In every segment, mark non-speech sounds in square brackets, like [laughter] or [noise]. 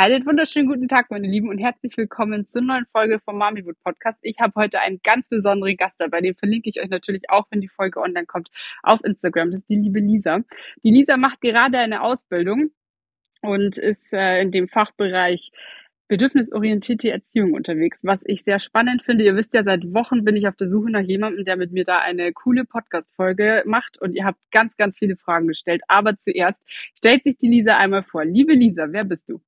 Einen wunderschönen guten Tag, meine Lieben, und herzlich willkommen zur neuen Folge vom Mamiwood Podcast. Ich habe heute einen ganz besonderen Gast dabei, den verlinke ich euch natürlich auch, wenn die Folge online kommt, auf Instagram. Das ist die liebe Lisa. Die Lisa macht gerade eine Ausbildung und ist äh, in dem Fachbereich bedürfnisorientierte Erziehung unterwegs, was ich sehr spannend finde. Ihr wisst ja, seit Wochen bin ich auf der Suche nach jemandem, der mit mir da eine coole Podcast-Folge macht und ihr habt ganz, ganz viele Fragen gestellt. Aber zuerst stellt sich die Lisa einmal vor. Liebe Lisa, wer bist du?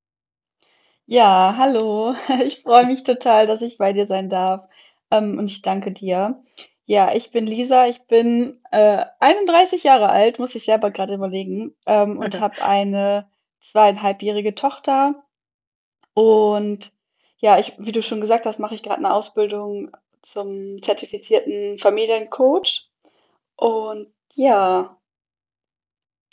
Ja, hallo. [laughs] Ich freue mich total, dass ich bei dir sein darf. Ähm, und ich danke dir. Ja, ich bin Lisa, ich bin äh, 31 Jahre alt, muss ich selber gerade überlegen, ähm, und Okay. habe eine zweieinhalbjährige Tochter. Und ja, ich, wie du schon gesagt hast, mache ich gerade eine Ausbildung zum zertifizierten Familiencoach. Und ja,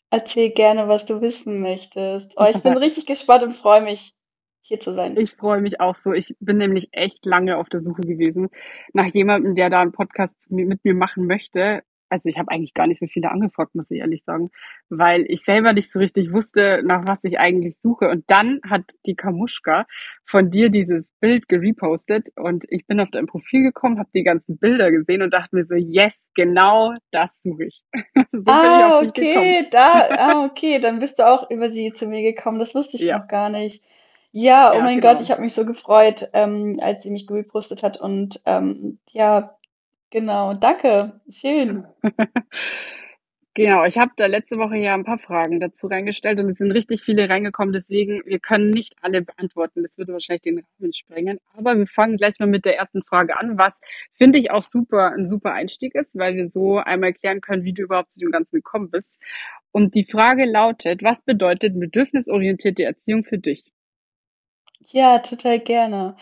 erzähl gerne, was du wissen möchtest. Oh, ich bin [laughs] richtig gespannt und freue mich, hier zu sein. Ich freue mich auch so. Ich bin nämlich echt lange auf der Suche gewesen nach jemandem, der da einen Podcast mit mir machen möchte. Also ich habe eigentlich gar nicht so viele angefragt, muss ich ehrlich sagen, weil ich selber nicht so richtig wusste, nach was ich eigentlich suche. Und dann hat die Kamuschka von dir dieses Bild gerepostet und ich bin auf dein Profil gekommen, habe die ganzen Bilder gesehen und dachte mir so, yes, genau das suche ich. [laughs] so Ah, okay, da, ah, [laughs] okay, dann bist du auch über sie zu mir gekommen. Das wusste ich Ja, noch gar nicht. Ja, oh ja, mein Gott, genau. ich habe mich so gefreut, ähm, als sie mich gepostet hat. Und ähm, ja, genau, danke, schön. [laughs] Genau, ich habe da letzte Woche ja ein paar Fragen dazu reingestellt und es sind richtig viele reingekommen. Deswegen, wir können nicht alle beantworten. Das würde wahrscheinlich den Rahmen sprengen. Aber wir fangen gleich mal mit der ersten Frage an, was finde ich auch super, ein super Einstieg ist, weil wir so einmal klären können, wie du überhaupt zu dem Ganzen gekommen bist. Und die Frage lautet, was bedeutet bedürfnisorientierte Erziehung für dich? Ja, total gerne.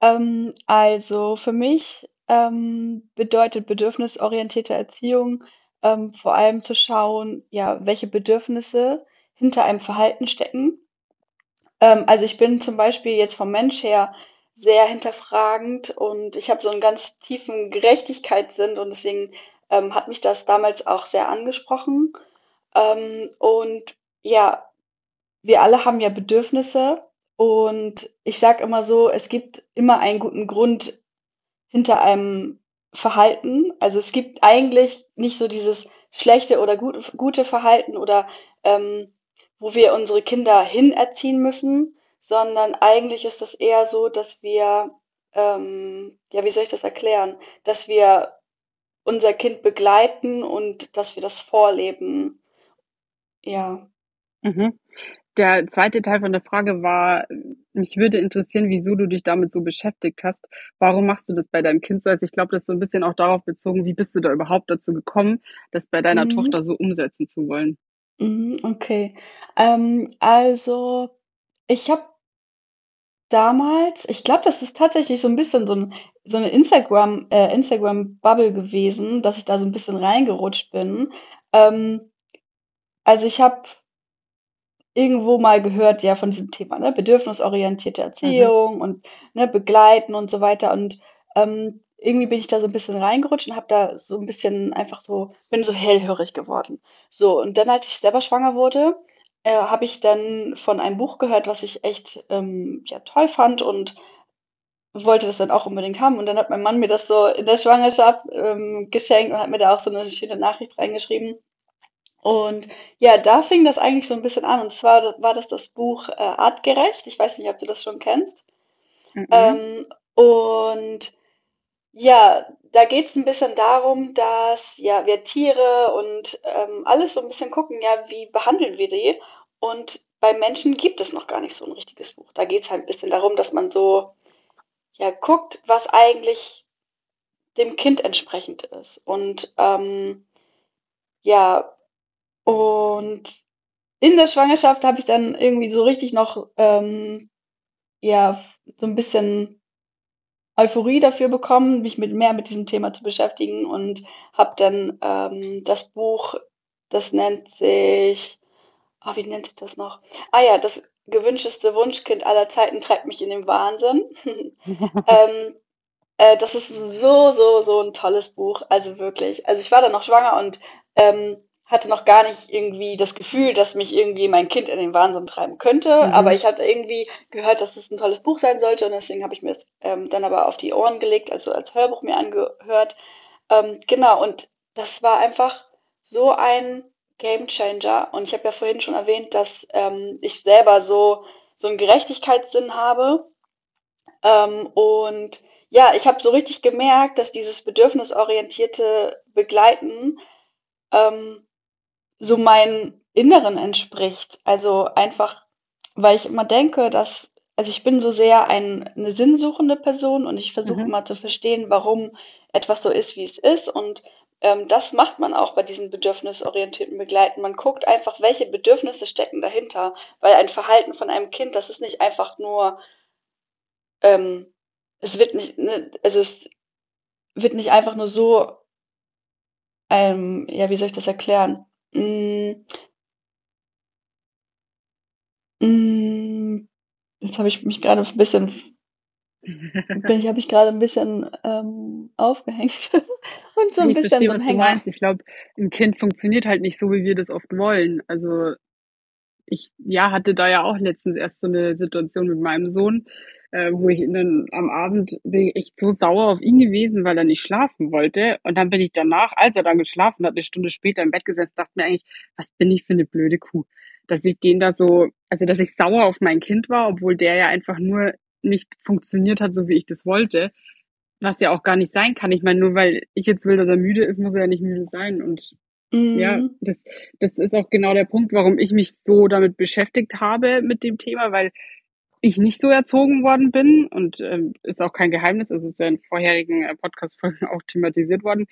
Ähm, also für mich ähm, bedeutet bedürfnisorientierte Erziehung ähm, vor allem zu schauen, ja, welche Bedürfnisse hinter einem Verhalten stecken. Ähm, also ich bin zum Beispiel jetzt vom Mensch her sehr hinterfragend und ich habe so einen ganz tiefen Gerechtigkeitssinn und deswegen ähm, hat mich das damals auch sehr angesprochen. Ähm, und ja, wir alle haben ja Bedürfnisse und ich sage immer so, es gibt immer einen guten Grund hinter einem Verhalten. Also es gibt eigentlich nicht so dieses schlechte oder gut, gute Verhalten oder ähm, wo wir unsere Kinder hinerziehen müssen, sondern eigentlich ist es eher so, dass wir, ähm, ja, wie soll ich das erklären, dass wir unser Kind begleiten und dass wir das vorleben. Ja. Mhm. Der zweite Teil von der Frage war, mich würde interessieren, wieso du dich damit so beschäftigt hast. Warum machst du das bei deinem Kind so? Also ich glaube, das ist so ein bisschen auch darauf bezogen, wie bist du da überhaupt dazu gekommen, das bei deiner Mhm. Tochter so umsetzen zu wollen? Mhm, okay. Ähm, also ich habe damals ich glaube, das ist tatsächlich so ein bisschen so 'n so 'ne Instagram äh, Instagram-Bubble gewesen, dass ich da so ein bisschen reingerutscht bin. Ähm, also, ich habe irgendwo mal gehört, ja, von diesem Thema, ne, bedürfnisorientierte Mhm. Erziehung und, ne, begleiten und so weiter. Und, ähm, irgendwie bin ich da so ein bisschen reingerutscht und habe da so ein bisschen einfach so bin so hellhörig geworden. So, und dann, als ich selber schwanger wurde, äh, habe ich dann von einem Buch gehört, was ich echt, ähm, ja, toll fand und wollte das dann auch unbedingt haben. Und dann hat mein Mann mir das so in der Schwangerschaft, ähm, geschenkt und hat mir da auch so eine schöne Nachricht reingeschrieben. Und ja, da fing das eigentlich so ein bisschen an. Und zwar war das das Buch, äh, Artgerecht. Ich weiß nicht, ob du das schon kennst. Mhm. Ähm, und ja, da geht's ein bisschen darum, dass, ja, wir Tiere und, ähm, alles so ein bisschen gucken, ja, wie behandeln wir die? Und bei Menschen gibt es noch gar nicht so ein richtiges Buch. Da geht's halt ein bisschen darum, dass man so, ja, guckt, was eigentlich dem Kind entsprechend ist. Und, ähm, ja, und in der Schwangerschaft habe ich dann irgendwie so richtig noch, ähm, ja, so ein bisschen Euphorie dafür bekommen, mich mit mehr mit diesem Thema zu beschäftigen und habe dann, ähm, das Buch, das nennt sich ah, wie nennt sich das noch? Ah ja, „Das gewünschteste Wunschkind aller Zeiten treibt mich in den Wahnsinn.“ [laughs] Ähm, äh, das ist so, so, so ein tolles Buch, also wirklich. Also, ich war dann noch schwanger und, ähm, hatte noch gar nicht irgendwie das Gefühl, dass mich irgendwie mein Kind in den Wahnsinn treiben könnte, aber Mhm. ich hatte irgendwie gehört, dass es ein tolles Buch sein sollte und deswegen habe ich mir das, ähm, dann aber auf die Ohren gelegt, also als Hörbuch mir angehört. Ähm, genau, und das war einfach so ein Gamechanger. Und ich habe ja vorhin schon erwähnt, dass ähm, ich selber so, so einen Gerechtigkeitssinn habe. Ähm, und ja, ich habe so richtig gemerkt, dass dieses bedürfnisorientierte Begleiten ähm, so meinem Inneren entspricht. Also einfach, weil ich immer denke, dass, also ich bin so sehr ein, eine sinnsuchende Person und ich versuche Mhm. immer zu verstehen, warum etwas so ist, wie es ist. Und ähm, das macht man auch bei diesen bedürfnisorientierten Begleiten. Man guckt einfach, welche Bedürfnisse stecken dahinter, weil ein Verhalten von einem Kind, das ist nicht einfach nur, ähm, es wird nicht, ne, also es wird nicht einfach nur so, ähm, ja, wie soll ich das erklären? Mm, mm, Jetzt habe ich mich gerade ein bisschen bin ich habe ich gerade ein bisschen, ähm, aufgehängt [laughs] und so ein Ich bisschen verstehe, was du meinst. Ich glaube, 'n Kind funktioniert halt nicht so, wie wir das oft wollen. Also, ich, ja, hatte da ja auch letztens erst so 'ne Situation mit meinem Sohn, äh, wo ich ihn dann am Abend bin ich echt so sauer auf ihn gewesen, weil er nicht schlafen wollte. Und dann bin ich danach, als er dann geschlafen hat, 'ne Stunde später im Bett gesessen, dachte mir eigentlich: „Was bin ich für 'ne blöde Kuh?“ Dass ich den da so also, dass ich sauer auf mein Kind war, obwohl der ja einfach nur nicht funktioniert hat, so wie ich das wollte. Was ja auch gar nicht sein kann. Ich meine, nur weil ich jetzt will, dass er müde ist, muss er ja nicht müde sein. Und ja, Mhm. das das ist auch genau der Punkt, warum ich mich so damit beschäftigt habe mit dem Thema, weil ich nicht so erzogen worden bin und, ähm, ist auch kein Geheimnis. Also, es ist ja in vorherigen, äh, Podcast-Folgen [laughs] auch thematisiert worden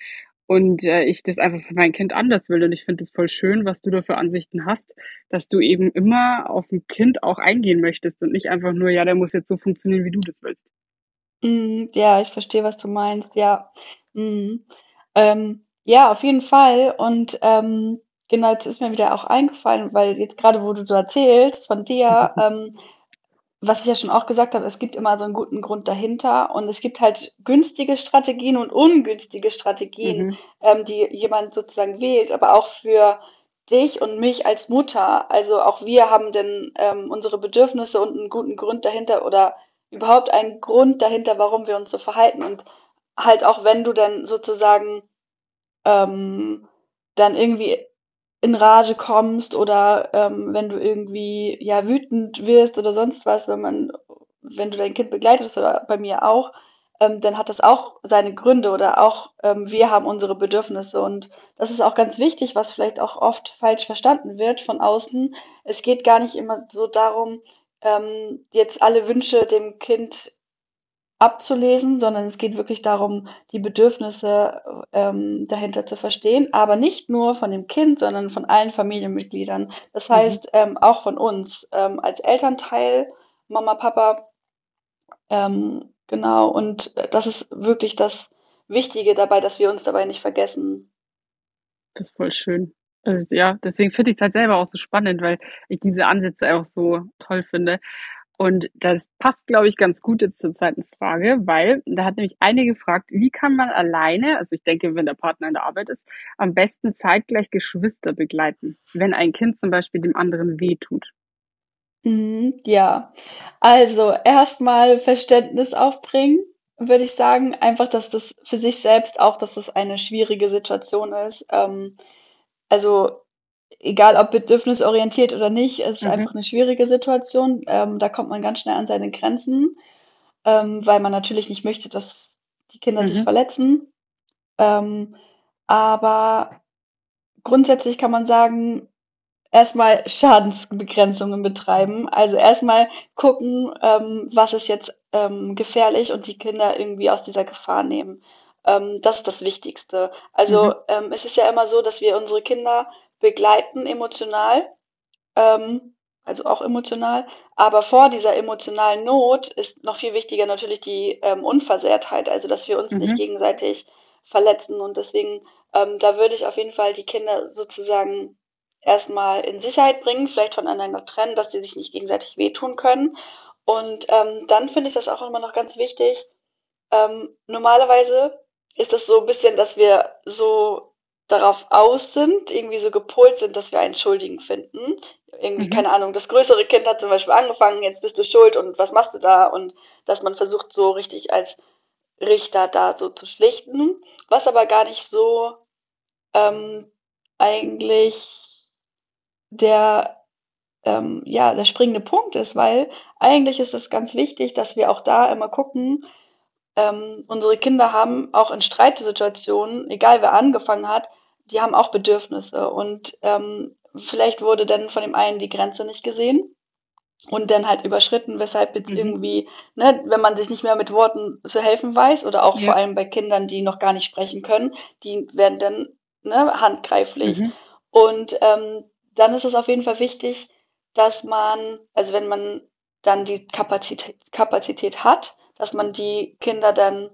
und, äh, ich das einfach für mein Kind anders will. Und ich finde es voll schön, was du da für Ansichten hast, dass du eben immer auf 'n Kind auch eingehen möchtest und nicht einfach nur: „Ja, der muss jetzt so funktionieren, wie du das willst.“ Mhm. Ja, ich verstehe, was du meinst, ja. Mhm. Ähm, ja, auf jeden Fall und, ähm, genau, jetzt ist mir wieder auch eingefallen, weil jetzt grade, wo du so erzählst von dir, [laughs] ähm, was ich ja schon auch gesagt habe, es gibt immer so 'n guten Grund dahinter und es gibt halt günstige Strategien und ungünstige Strategien, Mhm, ähm, die jemand sozusagen wählt, aber auch für dich und mich als Mutter. Also, auch wir haben denn, ähm, unsere Bedürfnisse und 'n guten Grund dahinter oder überhaupt einen Grund dahinter, warum wir uns so verhalten. Und halt auch wenn du dann sozusagen, ähm, dann irgendwie in Rage kommst oder, ähm, wenn du irgendwie, ja, wütend wirst oder sonst was, wenn man wenn du dein Kind begleitest oder bei mir auch, ähm, dann hat das auch seine Gründe oder auch, ähm, wir haben unsere Bedürfnisse und das ist auch ganz wichtig, was vielleicht auch oft falsch verstanden wird von außen. Es geht gar nicht immer so darum, ähm, jetzt alle Wünsche dem Kind abzulesen, sondern es geht wirklich darum, die Bedürfnisse, ähm, dahinter zu verstehen, aber nicht nur von dem Kind, sondern von allen Familienmitgliedern. Das mhm. heißt, ähm, auch von uns, ähm, als Elternteil, Mama, Papa, ähm, genau. Und das ist wirklich das Wichtige dabei, dass wir uns dabei nicht vergessen. Das ist voll schön. Also, ja, deswegen finde ich's halt selber auch so spannend, weil ich diese Ansätze auch so toll finde. Und das passt, glaube ich, ganz gut jetzt zur zweiten Frage, weil da hat nämlich eine gefragt: „Wie kann man alleine“ also, ich denke, wenn der Partner in der Arbeit ist, „am besten zeitgleich Geschwister begleiten, wenn ein Kind zum Beispiel dem anderen wehtut?“ Mhm, ja. Also, erstmal Verständnis aufbringen, würde ich sagen. Einfach, dass das für sich selbst auch dass das eine schwierige Situation ist. Ähm, also, egal ob bedürfnisorientiert oder nicht, es ist Mhm, einfach 'ne schwierige Situation. Ähm, da kommt man ganz schnell an seine Grenzen, ähm, weil man natürlich nicht möchte, dass die Kinder sich mhm, verletzen. Ähm, aber grundsätzlich kann man sagen Erstmal [laughs] Schadensbegrenzungen betreiben. Also, erstmal gucken, ähm, was ist jetzt, ähm, gefährlich und die Kinder irgendwie aus dieser Gefahr nehmen. Ähm, das ist das Wichtigste. mhm, Also, ähm, es ist ja immer so, dass wir unsere Kinder begleiten emotional, ähm also auch emotional. Aber vor dieser emotionalen Not ist noch viel wichtiger natürlich die ähm, Unversehrtheit, also dass wir uns mhm. nicht gegenseitig verletzen. Und deswegen, ähm, da würde ich auf jeden Fall die Kinder sozusagen erstmal in Sicherheit bringen, vielleicht voneinander trennen, dass sie sich nicht gegenseitig wehtun können. Und ähm, dann finde ich das auch immer noch ganz wichtig. Ähm, normalerweise ist das so ein bisschen, dass wir so darauf aus sind, irgendwie so gepolt sind, dass wir einen Schuldigen finden. Irgendwie, mhm. keine Ahnung, das größere Kind hat zum Beispiel angefangen, jetzt bist du schuld und was machst du da? Und dass man versucht, so richtig als Richter da so zu schlichten, was aber gar nicht so ähm, eigentlich der, ähm, ja, der springende Punkt ist, weil eigentlich ist es ganz wichtig, dass wir auch da immer gucken, ähm, unsere Kinder haben auch in Streitsituationen, egal wer angefangen hat, die haben auch Bedürfnisse. Und ähm, vielleicht wurde dann von dem einen die Grenze nicht gesehen und dann halt überschritten, weshalb jetzt mhm. irgendwie, ne, wenn man sich nicht mehr mit Worten zu helfen weiß oder auch ja. vor allem bei Kindern, die noch gar nicht sprechen können, die werden dann ne, handgreiflich. Mhm. Und ähm, dann ist es auf jeden Fall wichtig, dass man, also wenn man dann die Kapazität, Kapazität hat, dass man die Kinder dann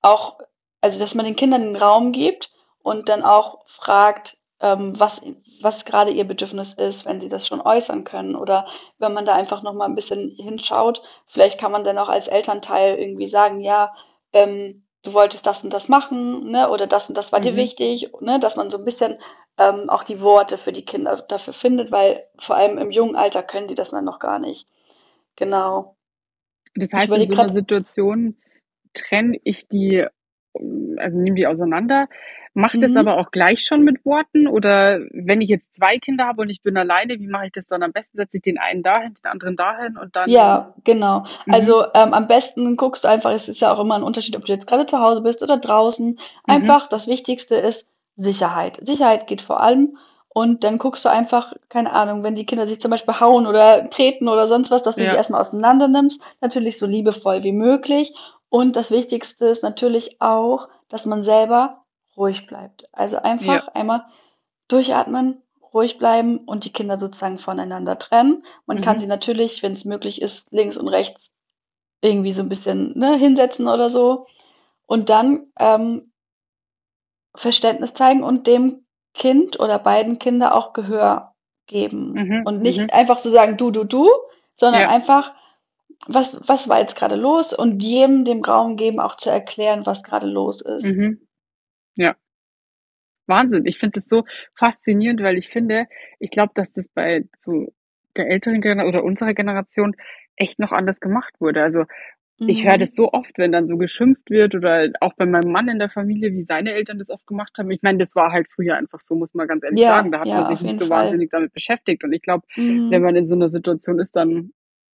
auch, also dass man den Kindern den Raum gibt und dann auch fragt, ähm, was, was gerade ihr Bedürfnis ist, wenn sie das schon äußern können. Oder wenn man da einfach noch mal ein bisschen hinschaut, vielleicht kann man dann auch als Elternteil irgendwie sagen, ja, ähm, du wolltest das und das machen, ne? oder das und das war mhm. dir wichtig, ne? dass man so ein bisschen ähm, auch die Worte für die Kinder dafür findet, weil vor allem im jungen Alter können die das dann noch gar nicht. Genau. Das heißt, in so einer Situation trenne ich die, also nehme die auseinander, mache das mhm. aber auch gleich schon mit Worten oder wenn ich jetzt zwei Kinder habe und ich bin alleine, wie mache ich das dann am besten? Setze ich den einen dahin, den anderen dahin und dann. Ja, genau. Mhm. Also ähm, am besten guckst du einfach, es ist ja auch immer ein Unterschied, ob du jetzt gerade zu Hause bist oder draußen. Mhm. Einfach mhm. das Wichtigste ist Sicherheit. Sicherheit geht vor allem. Und dann guckst du einfach, keine Ahnung, wenn die Kinder sich zum Beispiel hauen oder treten oder sonst was, dass du ja. dich erstmal auseinander nimmst. Natürlich so liebevoll wie möglich. Und das Wichtigste ist natürlich auch, dass man selber ruhig bleibt. Also einfach ja. einmal durchatmen, ruhig bleiben und die Kinder sozusagen voneinander trennen. Man mhm. kann sie natürlich, wenn es möglich ist, links und rechts irgendwie so ein bisschen ne, hinsetzen oder so. Und dann ähm, Verständnis zeigen und dem Kind oder beiden Kinder auch Gehör geben. Mhm, und nicht mhm. einfach so sagen, du, du, du, sondern ja. einfach, was, was war jetzt gerade los und jedem dem Raum geben, auch zu erklären, was gerade los ist. Mhm. Ja. Wahnsinn. Ich finde das so faszinierend, weil ich finde, ich glaube, dass das bei so der älteren Generation oder unserer Generation echt noch anders gemacht wurde. Also ich höre mhm. das so oft, wenn dann so geschimpft wird oder auch bei meinem Mann in der Familie, wie seine Eltern das oft gemacht haben. Ich meine, das war halt früher einfach so, muss man ganz ehrlich ja, sagen. Da hat ja, man sich nicht so Fall. wahnsinnig damit beschäftigt. Und ich glaube, mhm. wenn man in so einer Situation ist, dann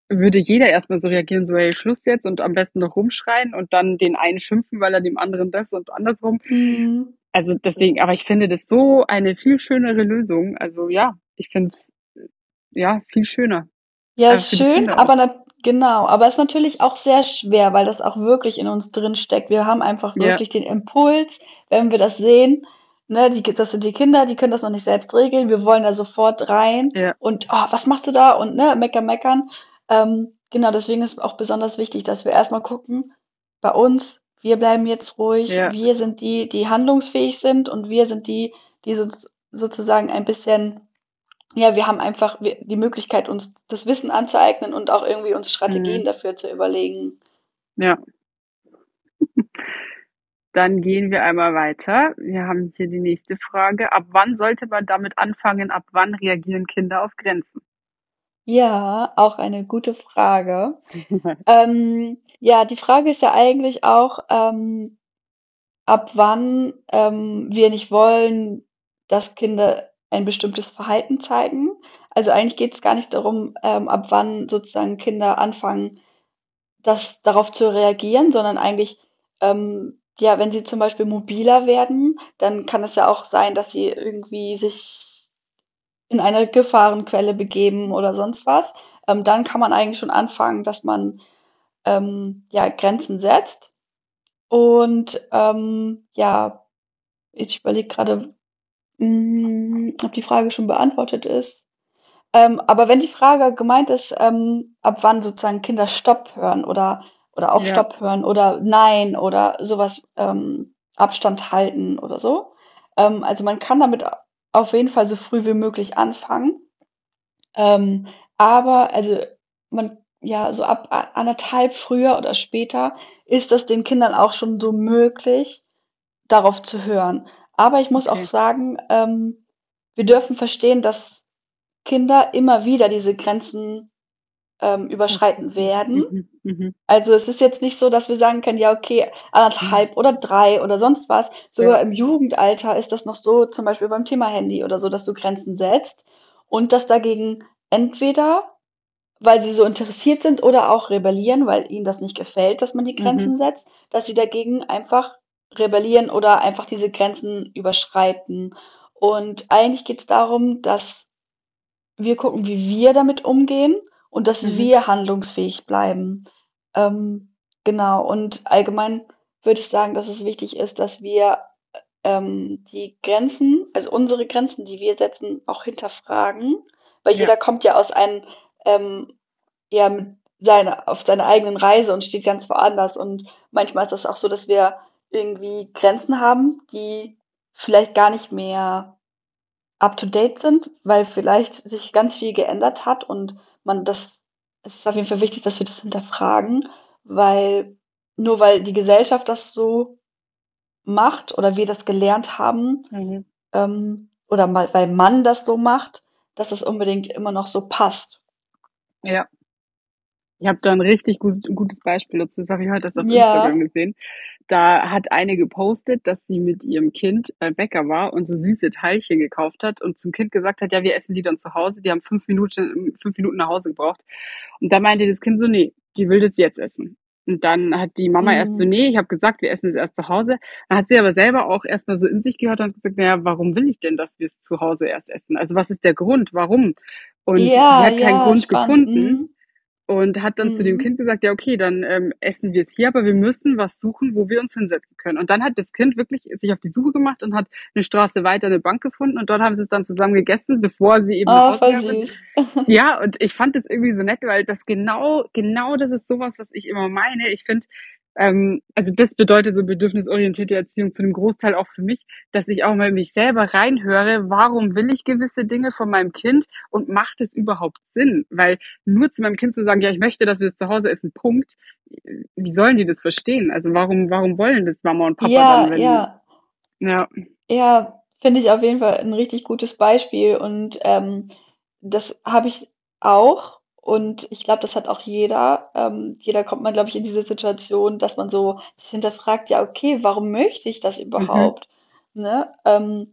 würde jeder erstmal so reagieren, so, hey, Schluss jetzt und am besten noch rumschreien und dann den einen schimpfen, weil er dem anderen das und andersrum. Mhm. Also deswegen, aber ich finde das so eine viel schönere Lösung. Also ja, ich finde es ja viel schöner. Ja, ist schön, aber Genau, aber es ist natürlich auch sehr schwer, weil das auch wirklich in uns drin steckt. Wir haben einfach Ja. wirklich den Impuls, wenn wir das sehen, ne, die das sind die Kinder, die können das noch nicht selbst regeln. Wir wollen da sofort rein Ja. und: „Oh, was machst du da?“ und, ne, meckern, meckern. Ähm, genau, deswegen ist auch besonders wichtig, dass wir erstmal gucken, bei uns, wir bleiben jetzt ruhig. Ja. Wir sind die, die handlungsfähig sind und wir sind die, die so sozusagen ein bisschen ja, wir haben einfach die Möglichkeit, uns das Wissen anzueignen und auch irgendwie uns Strategien mhm. dafür zu überlegen. Ja. [laughs] Dann gehen wir einmal weiter. Wir haben hier die nächste Frage. Ab wann sollte man damit anfangen? Ab wann reagieren Kinder auf Grenzen? Ja, auch eine gute Frage. [laughs] ähm, ja, die Frage ist ja eigentlich auch, ähm, ab wann ähm, wir nicht wollen, dass Kinder ein bestimmtes Verhalten zeigen. Also eigentlich geht es gar nicht darum, ähm, ab wann sozusagen Kinder anfangen, das darauf zu reagieren, sondern eigentlich, ähm, ja, wenn sie zum Beispiel mobiler werden, dann kann es ja auch sein, dass sie irgendwie sich in eine Gefahrenquelle begeben oder sonst was. Ähm, dann kann man eigentlich schon anfangen, dass man ähm, ja Grenzen setzt. Und ähm, ja, ich überlege gerade, hm, ob die Frage schon beantwortet ist. Ähm, aber wenn die Frage gemeint ist, ähm, ab wann sozusagen Kinder Stopp hören oder, oder auf Ja. Stopp hören oder Nein oder sowas, ähm, Abstand halten oder so. Ähm, also man kann damit auf jeden Fall so früh wie möglich anfangen. Ähm, aber also man ja, so ab anderthalb früher oder später ist das den Kindern auch schon so möglich, darauf zu hören. Aber ich muss auch Okay. sagen, ähm, wir dürfen verstehen, dass Kinder immer wieder diese Grenzen ähm, überschreiten werden. Mhm. Mhm. Also es ist jetzt nicht so, dass wir sagen können, ja, okay, anderthalb oder drei oder sonst was. Sogar Ja. im Jugendalter ist das noch so, zum Beispiel beim Thema Handy oder so, dass du Grenzen setzt und dass dagegen entweder, weil sie so interessiert sind oder auch rebellieren, weil ihnen das nicht gefällt, dass man die Grenzen Mhm. setzt, dass sie dagegen einfach rebellieren oder einfach diese Grenzen überschreiten. Und eigentlich geht es darum, dass wir gucken, wie wir damit umgehen und dass Mhm. wir handlungsfähig bleiben. Ähm, genau. Und allgemein würde ich sagen, dass es wichtig ist, dass wir ähm, die Grenzen, also unsere Grenzen, die wir setzen, auch hinterfragen. Weil Ja. jeder kommt ja aus einem, ähm, ja, mit seiner, auf seiner eigenen Reise und steht ganz woanders. Und manchmal ist das auch so, dass wir irgendwie Grenzen haben, die vielleicht gar nicht mehr up to date sind, weil vielleicht sich ganz viel geändert hat und man das, es ist auf jeden Fall wichtig, dass wir das hinterfragen, weil nur weil die Gesellschaft das so macht oder wir das gelernt haben, Mhm. ähm, oder mal, weil man das so macht, dass das unbedingt immer noch so passt. Ja. Ich habe da ein richtig gus gutes Beispiel dazu. Das habe ich heute erst auf Ja. Instagram gesehen. Da hat eine gepostet, dass sie mit ihrem Kind beim Bäcker war und so süße Teilchen gekauft hat und zum Kind gesagt hat: „Ja, wir essen die dann zu Hause.“ Die haben 5 Minuten 5 Minuten nach Hause gebraucht. Und da meinte das Kind so: „Ne, die will das jetzt essen.“ Und dann hat die Mama erst so: Mhm. „Ne, ich habe gesagt, wir essen es erst zu Hause.“ Dann hat sie aber selber auch erst mal so in sich gehört und gesagt: „Na ja, warum will ich denn, dass wir es zu Hause erst essen? Also, was ist der Grund? Warum?“ Und Ja, hat keinen ja, Grund spannend. gefunden Mhm. Und hat dann zu dem Mhm. Kind gesagt: „Ja, okay, dann, ähm, essen wir es hier, aber wir müssen was suchen, wo wir uns hinsetzen können.“ Und dann hat das Kind wirklich sich auf die Suche gemacht und hat 'ne Straße weiter 'ne Bank gefunden und dort haben sie's dann zusammen gegessen, bevor sie eben Oh, voll süß. Ja, und ich fand das irgendwie so nett, weil das genau genau das ist so was, was ich immer meine. Ich finde, ähm also, das bedeutet so bedürfnisorientierte Erziehung zu 'nem Großteil auch für mich, dass ich auch mal in mich selber reinhöre: „Warum will ich gewisse Dinge von meinem Kind und macht es überhaupt Sinn?“ Weil nur zu meinem Kind zu sagen: „Ja, ich möchte, dass wir es zu Hause essen, Punkt.“ Wie sollen die das verstehen? Also, warum warum wollen das Mama und Papa dann, Ja, wenn ja. ja. Ja, finde ich auf jeden Fall 'n richtig gutes Beispiel und, ähm, das habe ich auch und ich glaube, das hat auch jeder. Ähm, jeder kommt mal, glaube ich, in diese Situation, dass man so sich hinterfragt: „Ja, okay, warum möchte ich das Mhm. überhaupt?“ Ne? Ähm,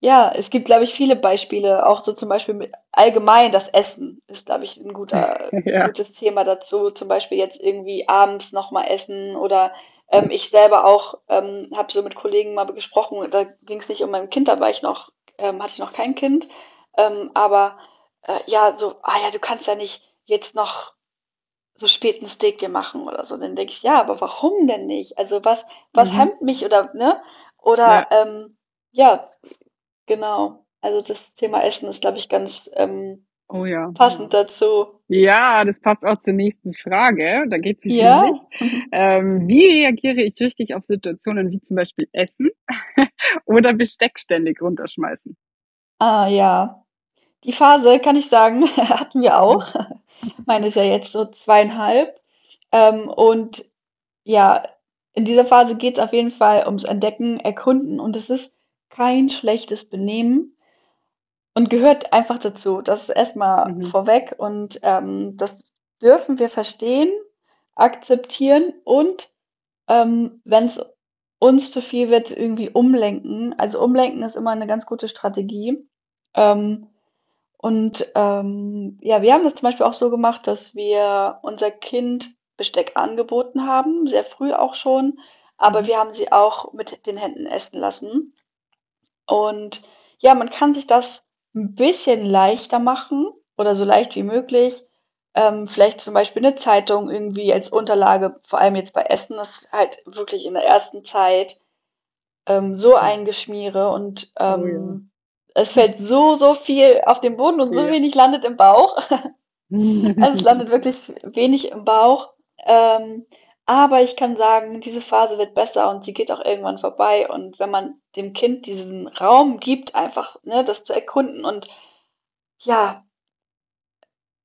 ja, es gibt, glaube ich, viele Beispiele, auch so zum Beispiel mit allgemein das Essen ist, glaube ich, 'n guter [laughs] Ja. gutes Thema dazu. Zum Beispiel jetzt irgendwie abends noch mal essen oder, ähm, ich selber auch, ähm, habe so mit Kollegen mal gesprochen, da ging's nicht um mein Kind, da war ich noch ähm, hatte ich noch kein Kind. Ähm, aber, äh, ja, so: „Ah ja, du kannst ja nicht jetzt noch so spät 'n Steak dir machen oder so.“ Dann denke ich: „Ja, aber warum denn nicht? Also, was was Mhm. hemmt mich oder“ ne? Ja. Oder, ähm, ja, genau. Also, das Thema Essen ist, glaube ich, ganz, ähm, Oh ja. passend dazu. Ja, das passt auch zur nächsten Frage. Da geht's nämlich, Ja? ähm, wie reagiere ich richtig auf Situationen wie zum Beispiel Essen [laughs] oder Besteck ständig runterschmeißen? Ah, ja. Die Phase, kann ich sagen, [laughs] hatten wir auch. Meine ist ja jetzt so 2,5. Ähm, und ja, in dieser Phase geht's auf jeden Fall ums Entdecken, Erkunden und es ist kein schlechtes Benehmen und gehört einfach dazu. Das ist erst mal Mhm. vorweg und, ähm, das dürfen wir verstehen, akzeptieren und, ähm, wenn's uns zu viel wird, irgendwie umlenken. Also, umlenken ist immer 'ne ganz gute Strategie. Ähm, und, ähm, ja, wir haben das zum Beispiel auch so gemacht, dass wir unser Kind Besteck angeboten haben, sehr früh auch schon, aber Mhm. wir haben sie auch mit den Händen essen lassen. Und ja, man kann sich das 'n bisschen leichter machen oder so leicht wie möglich. Ähm, vielleicht zum Beispiel 'ne Zeitung irgendwie als Unterlage, vor allem jetzt bei Essen, ist halt wirklich in der ersten Zeit, ähm, so ein Geschmiere und, Oh ähm, es fällt so, so viel auf den Boden und so wenig landet im Bauch. [laughs] Also es landet wirklich wenig im Bauch. Ähm, aber ich kann sagen, diese Phase wird besser und sie geht auch irgendwann vorbei. Und wenn man dem Kind diesen Raum gibt, einfach, ne, das zu erkunden und ja,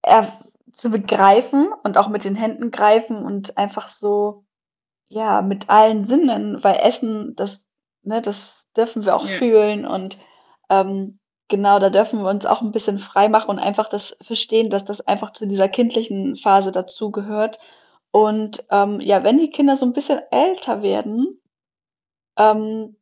er zu begreifen und auch mit den Händen greifen und einfach so, ja, mit allen Sinnen, weil Essen, das, ne, das dürfen wir auch Ja. fühlen und ähm, genau, da dürfen wir uns auch ein bisschen frei machen und einfach das verstehen, dass das einfach zu dieser kindlichen Phase dazugehört. Und ähm, ja, wenn die Kinder so ein bisschen älter werden, ähm,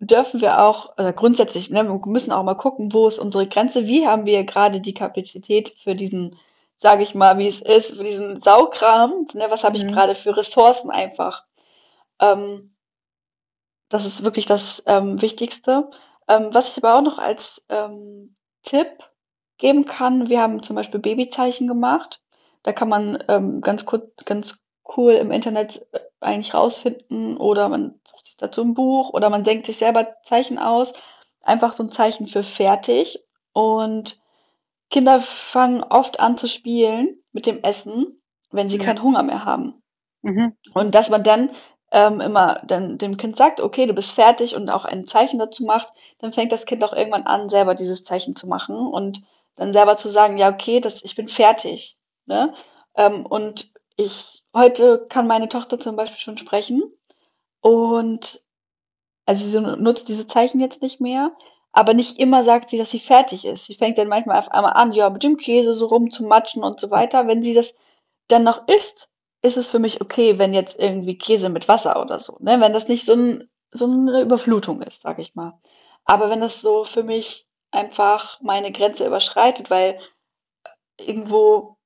dürfen wir auch, oder grundsätzlich, ne, wir müssen auch mal gucken, wo ist unsere Grenze, wie haben wir gerade die Kapazität für diesen, sage ich mal, wie es ist, für diesen Saukram, ne, was habe ich Mhm. gerade für Ressourcen einfach. Ähm, das ist wirklich das ähm, Wichtigste. Ähm, was ich aber auch noch als ähm, Tipp geben kann, wir haben zum Beispiel Babyzeichen gemacht. Da kann man ähm, ganz, kurz, ganz cool im Internet äh, eigentlich rausfinden oder man sucht sich dazu ein Buch oder man denkt sich selber Zeichen aus. Einfach so ein Zeichen für fertig. Und Kinder fangen oft an zu spielen mit dem Essen, wenn sie Ja. keinen Hunger mehr haben. Mhm. Und dass man dann ähm, immer dann dem Kind sagt, okay, du bist fertig und auch ein Zeichen dazu macht, dann fängt das Kind auch irgendwann an, selber dieses Zeichen zu machen und dann selber zu sagen, ja, okay, das, ich bin fertig. Ne? Ähm, und ich, heute kann meine Tochter zum Beispiel schon sprechen und also sie nutzt diese Zeichen jetzt nicht mehr, aber nicht immer sagt sie, dass sie fertig ist. Sie fängt dann manchmal auf einmal an, ja, mit dem Käse so rumzumatschen und so weiter. Wenn sie das dann noch isst, ist es für mich okay, wenn jetzt irgendwie Käse mit Wasser oder so, ne? Wenn das nicht so, ein, so eine Überflutung ist, sag ich mal. Aber wenn das so für mich einfach meine Grenze überschreitet, weil irgendwo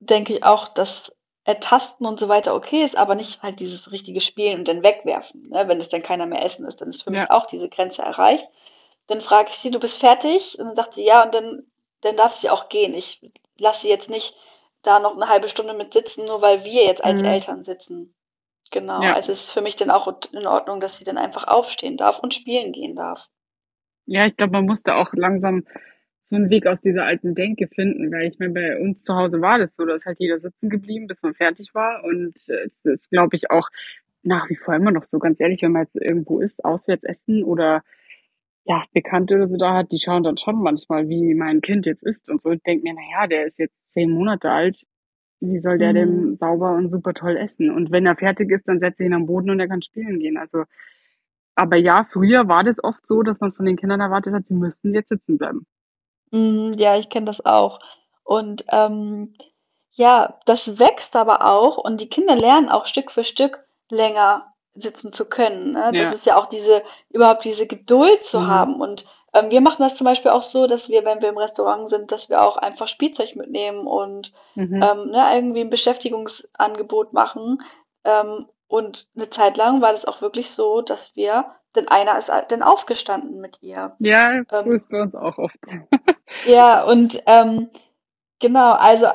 denke ich auch, dass Ertasten und so weiter okay ist, aber nicht halt dieses richtige Spielen und dann wegwerfen. Ne? Wenn es dann keiner mehr essen ist, dann ist für mich Ja. auch diese Grenze erreicht. Dann frage ich sie, du bist fertig? Und dann sagt sie ja und dann, dann darf sie auch gehen. Ich lasse sie jetzt nicht da noch eine halbe Stunde mit sitzen, nur weil wir jetzt als Mhm. Eltern sitzen. Genau, Ja. also es ist für mich dann auch in Ordnung, dass sie dann einfach aufstehen darf und spielen gehen darf. Ja, ich glaube, man musste auch langsam so einen Weg aus dieser alten Denke finden, weil ich meine, bei uns zu Hause war das so, da ist halt jeder sitzen geblieben, bis man fertig war und es ist, glaube ich, auch nach wie vor immer noch so, ganz ehrlich, wenn man jetzt irgendwo ist, auswärts essen oder ja, Bekannte oder so da hat, die schauen dann schon manchmal, wie mein Kind jetzt ist und so. Ich denke mir, naja, der ist jetzt zehn Monate alt, wie soll der Mhm. denn sauber und super toll essen? Und wenn er fertig ist, dann setze ich ihn am Boden und er kann spielen gehen. Also, aber ja, früher war das oft so, dass man von den Kindern erwartet hat, sie müssten jetzt sitzen bleiben. Mhm, ja, ich kenne das auch. Und ähm, ja, das wächst aber auch und die Kinder lernen auch Stück für Stück länger sitzen zu können. Ne? Das Ja. ist ja auch diese, überhaupt diese Geduld zu Mhm. haben. Und ähm, wir machen das zum Beispiel auch so, dass wir, wenn wir im Restaurant sind, dass wir auch einfach Spielzeug mitnehmen und Mhm. ähm, ne, irgendwie ein Beschäftigungsangebot machen. Ähm, und eine Zeit lang war das auch wirklich so, dass wir, denn einer ist dann aufgestanden mit ihr. Ja, so Ähm, ist bei uns auch oft. ja, und ähm, genau, also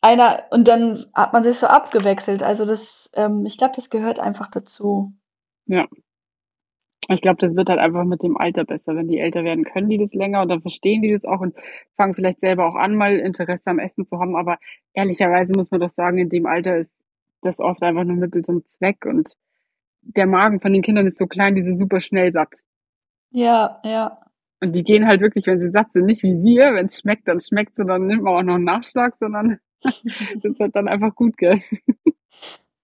einer, und dann hat man sich so abgewechselt. Also das, ähm, ich glaube, das gehört einfach dazu. Ja. Ich glaube, das wird halt einfach mit dem Alter besser. Wenn die älter werden, können die das länger und dann verstehen die das auch und fangen vielleicht selber auch an, mal Interesse am Essen zu haben. Aber ehrlicherweise muss man doch sagen, in dem Alter ist das oft einfach nur Mittel zum Zweck und der Magen von den Kindern ist so klein, die sind super schnell satt. Ja, ja. Und die gehen halt wirklich, wenn sie satt sind, nicht wie wir. Wenn es schmeckt, dann schmeckt es und dann nimmt man auch noch einen Nachschlag, sondern das ist halt dann einfach gut, gell?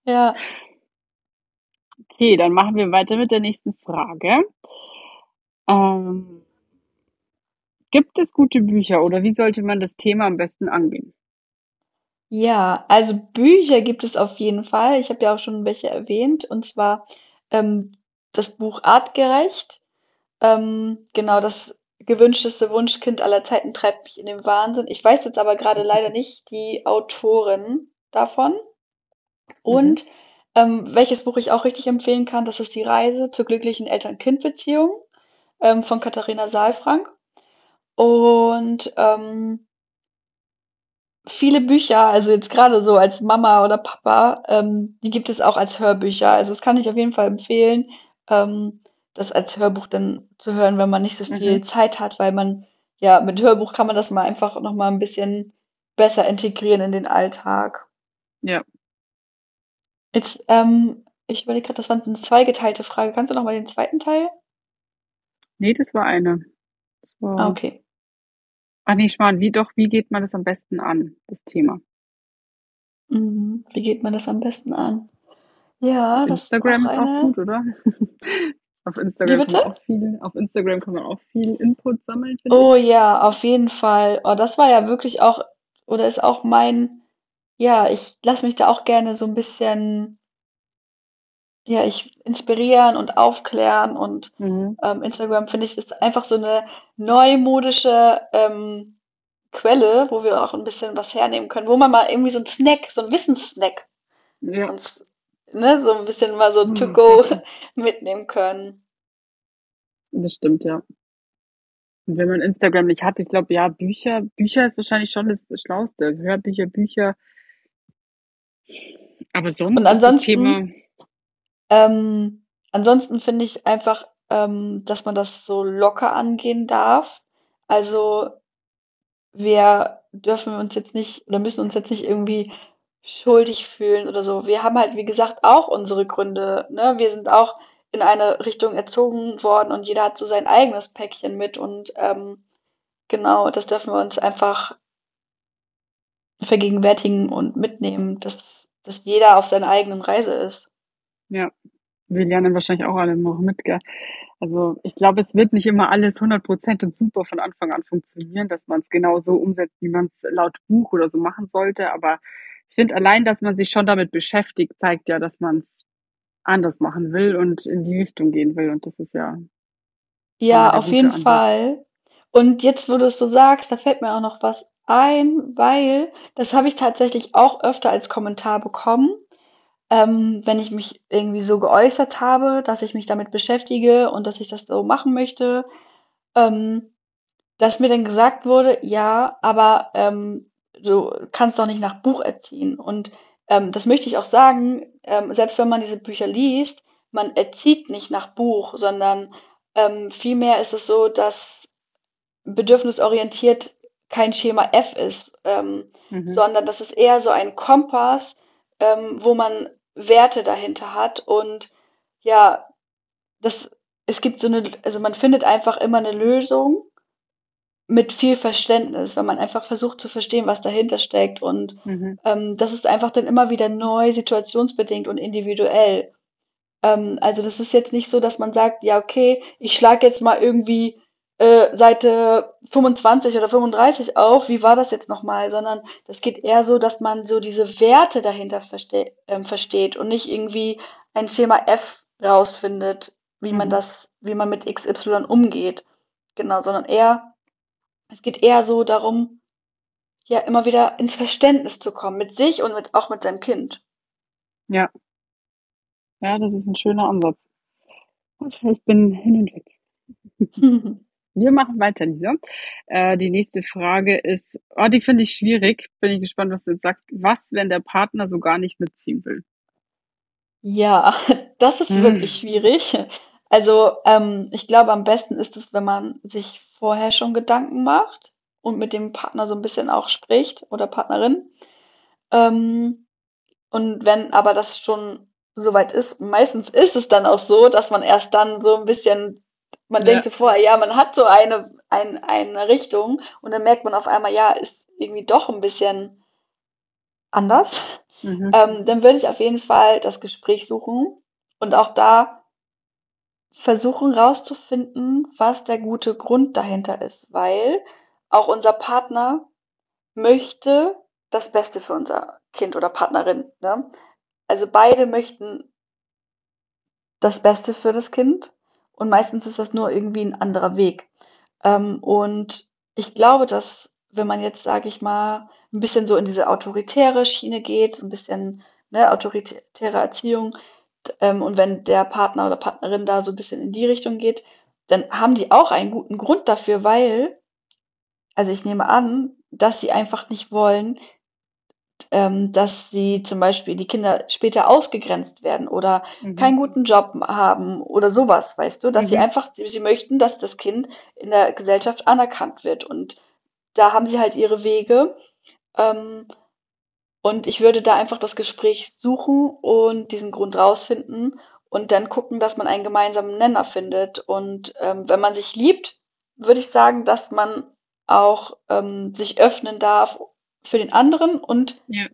Ja. Okay, dann machen wir weiter mit der nächsten Frage. Ähm, gibt es gute Bücher oder wie sollte man das Thema am besten angehen? Ja, also Bücher gibt es auf jeden Fall. Ich habe ja auch schon welche erwähnt, und zwar ähm, das Buch Artgerecht. Ähm, genau, das gewünschteste Wunschkind aller Zeiten treibt mich in den Wahnsinn. Ich weiß jetzt aber gerade leider nicht die Autorin davon. Mhm. Und ähm, welches Buch ich auch richtig empfehlen kann, das ist Die Reise zur glücklichen Eltern-Kind-Beziehung ähm, von Katharina Saalfrank. Und ähm, viele Bücher, also jetzt gerade so als Mama oder Papa, ähm, die gibt es auch als Hörbücher. Also das kann ich auf jeden Fall empfehlen. Ähm, das als Hörbuch dann zu hören, wenn man nicht so viel Mhm. Zeit hat, weil man ja, mit Hörbuch kann man das mal einfach noch mal 'n bisschen besser integrieren in den Alltag. Ja. Jetzt, ähm, ich überlege grad, das war 'ne zweigeteilte Frage. Kannst du noch mal den zweiten Teil? Ne, das war eine. Das Ah, war okay. Ach ne, Schmarrn, wie doch, wie geht man das am besten an, das Thema? Mhm. Wie geht man das am besten an? Ja, das ist auch Instagram ist auch eine gut, oder? [laughs] Auf Wie Instagram kann man bitte? auch viel auf Instagram kann man auch viel Input sammeln, ich. Oh ja, auf jeden Fall. Oh, das war ja wirklich auch oder ist auch mein ja, ich lasse mich da auch gerne so 'n bisschen ja, ich inspirieren und aufklären und, Mhm. ähm, Instagram, finde ich, ist einfach so 'ne neumodische, ähm, Quelle, wo wir auch 'n bisschen was hernehmen können, wo man mal irgendwie so 'n Snack so 'n Wissenssnack Ja. uns ne, so 'n bisschen mal so to Mhm. go [laughs] mitnehmen können. Das stimmt, ja. Und wenn man Instagram nicht hat, ich glaube, ja, Bücher Bücher ist wahrscheinlich schon das Schlauste. Also, Hörbücher, Bücher aber Und sonst ist das Thema ansonsten ähm, ansonsten finde ich einfach, ähm, dass man das so locker angehen darf. Also, wir dürfen uns jetzt nicht oder müssen uns jetzt nicht irgendwie schuldig fühlen oder so. Wir haben halt, wie gesagt, auch unsere Gründe, ne? Wir sind auch in eine Richtung erzogen worden und jeder hat so sein eigenes Päckchen mit und, ähm, genau, das dürfen wir uns einfach vergegenwärtigen und mitnehmen, dass dass jeder auf seiner eigenen Reise ist. Ja. Wir lernen wahrscheinlich auch alle noch mit, gell? Also, ich glaube, es wird nicht immer alles 100% und super von Anfang an funktionieren, dass man's genau so umsetzt, wie man's laut Buch oder so machen sollte. Aber ich finde allein, dass man sich schon damit beschäftigt, zeigt ja, dass man's anders machen will und in die Richtung gehen will. Und das ist ja Ja, auf jeden Ansatz. Fall. Und jetzt, wo du's so sagst, da fällt mir auch noch was ein, weil das habe ich tatsächlich auch öfter als Kommentar bekommen, ähm, wenn ich mich irgendwie so geäußert habe, dass ich mich damit beschäftige und dass ich das so machen möchte, ähm, dass mir dann gesagt wurde: „Ja, aber, ähm, du kannst doch nicht nach Buch erziehen.“ Und, ähm, das möchte ich auch sagen, ähm, selbst wenn man diese Bücher liest, man erzieht nicht nach Buch, sondern, ähm, vielmehr ist es so, dass bedürfnisorientiert kein Schema F ist, ähm, Mhm. sondern das ist eher so ein Kompass, ähm, wo man Werte dahinter hat und ja, das es gibt so 'ne also, man findet einfach immer 'ne Lösung mit viel Verständnis, wenn man einfach versucht zu verstehen, was dahinter steckt und, Mhm. ähm, das ist einfach dann immer wieder neu, situationsbedingt und individuell. Ähm, also, das ist jetzt nicht so, dass man sagt: „Ja, okay, ich schlage jetzt mal irgendwie, äh, Seite 25 oder 35 auf. Wie war das jetzt noch mal?“ Sondern das geht eher so, dass man so diese Werte dahinter verste ähm, versteht und nicht irgendwie ein Schema F rausfindet, wie man Mhm. das wie man mit XY umgeht. Genau, sondern eher es geht eher so darum, ja, immer wieder ins Verständnis zu kommen mit sich und mit auch mit seinem Kind. Ja. Ja, das ist 'n schöner Ansatz. Ich bin hin und weg. [laughs] Wir machen weiter, Lisa. Äh, die nächste Frage ist oh, die finde ich schwierig. Bin ich gespannt, was du jetzt sagst. Was, wenn der Partner so gar nicht mitziehen will? Ja, [laughs] das ist wirklich Hm. schwierig. Also, ähm, ich glaube, am besten ist es, wenn man sich vorher schon Gedanken macht und mit dem Partner so 'n bisschen auch spricht oder Partnerin. Ähm, und wenn aber das schon so weit ist meistens ist es dann auch so, dass man erst dann so 'n bisschen man denkt Ja. so vorher, ja, man hat so eine ein eine Richtung und dann merkt man auf einmal, ja, ist irgendwie doch 'n bisschen anders. Mhm. Ähm, dann würde ich auf jeden Fall das Gespräch suchen und auch da versuchen rauszufinden, was der gute Grund dahinter ist, weil auch unser Partner möchte das Beste für unser Kind oder Partnerin, ne? Also, beide möchten das Beste für das Kind und meistens ist das nur irgendwie 'n anderer Weg. Ähm, und ich glaube, dass, wenn man jetzt, sage ich mal, 'n bisschen so in diese autoritäre Schiene geht, so 'n bisschen, ne, autoritäre Erziehung, ähm, und wenn der Partner oder Partnerin da so 'n bisschen in die Richtung geht, dann haben die auch einen guten Grund dafür, weil also, ich nehme an, dass sie einfach nicht wollen, ähm, dass sie zum Beispiel die Kinder später ausgegrenzt werden oder Mhm. keinen guten Job haben oder sowas, weißt du? Dass sie Mhm. einfach, sie möchten, dass das Kind in der Gesellschaft anerkannt wird. Und da haben sie halt ihre Wege. Ähm, und ich würde da einfach das Gespräch suchen und diesen Grund rausfinden und dann gucken, dass man einen gemeinsamen Nenner findet. Und ähm, wenn man sich liebt, würde ich sagen, dass man auch ähm, sich öffnen darf für den anderen und Ja.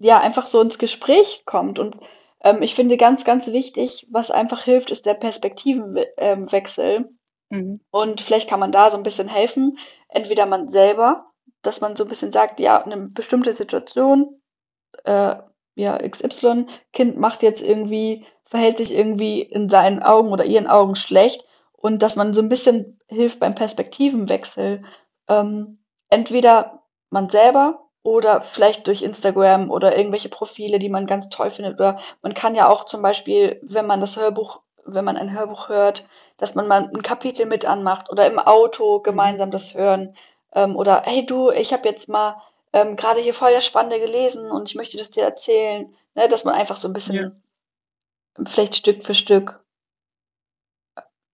ja, einfach so ins Gespräch kommt. Und ähm, ich finde ganz, ganz wichtig, was einfach hilft, ist der Perspektivenwechsel. Mhm. Und vielleicht kann man da so ein bisschen helfen. Entweder man selber, dass man so ein bisschen sagt, ja, eine bestimmte Situation, äh, ja, XY, Kind macht jetzt irgendwie, verhält sich irgendwie in seinen Augen oder ihren Augen schlecht und dass man so ein bisschen hilft beim Perspektivenwechsel. Ähm, entweder man selber oder vielleicht durch Instagram oder irgendwelche Profile, die man ganz toll findet. Oder man kann ja auch zum Beispiel, wenn man das Hörbuch, wenn man ein Hörbuch hört, dass man mal ein Kapitel mit anmacht oder im Auto gemeinsam das hören. Ähm, oder hey du, ich habe jetzt mal ähm, gerade hier voll das Spannende gelesen und ich möchte das dir erzählen. Ne, dass man einfach so ein bisschen Ja. vielleicht Stück für Stück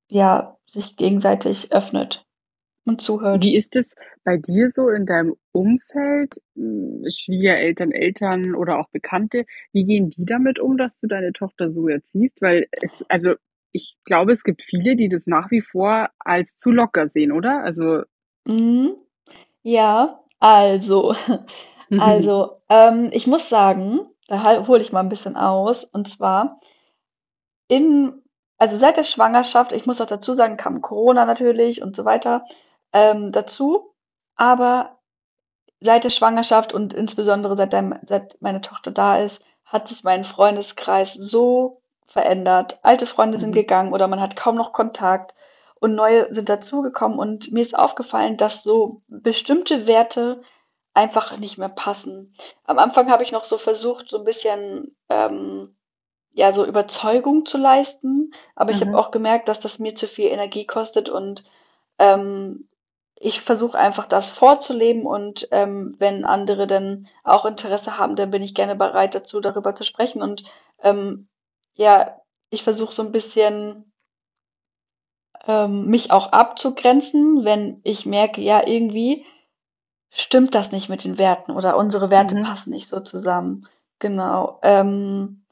ja, sich gegenseitig öffnet und zuhört. Wie ist es bei dir so in deinem Umfeld, hm, Schwiegereltern, Eltern oder auch Bekannte? Wie gehen die damit um, dass du deine Tochter so erziehst? Weil es, also ich glaube, es gibt viele, die das nach wie vor als zu locker sehen, oder? Also Mhm. Ja, also, [laughs] also, ähm, ich muss sagen, da hole ich mal ein bisschen aus. Und zwar in, also seit der Schwangerschaft, ich muss auch dazu sagen, kam Corona natürlich und so weiter ähm, dazu. Aber seit der Schwangerschaft und insbesondere seit, dein, seit meine Tochter da ist, hat sich mein Freundeskreis so verändert. Alte Freunde sind Mhm. gegangen oder man hat kaum noch Kontakt und neue sind dazugekommen. Und mir ist aufgefallen, dass so bestimmte Werte einfach nicht mehr passen. Am Anfang habe ich noch so versucht, so ein bisschen ähm, ja so Überzeugung zu leisten, aber ich Mhm. habe auch gemerkt, dass das mir zu viel Energie kostet und ähm, ich versuche einfach das vorzuleben und ähm, wenn andere dann auch Interesse haben, dann bin ich gerne bereit dazu, darüber zu sprechen. Und ähm, ja, ich versuche so ein bisschen ähm, mich auch abzugrenzen, wenn ich merke, ja, irgendwie stimmt das nicht mit den Werten oder unsere Werte Mhm. passen nicht so zusammen. Genau. Ähm,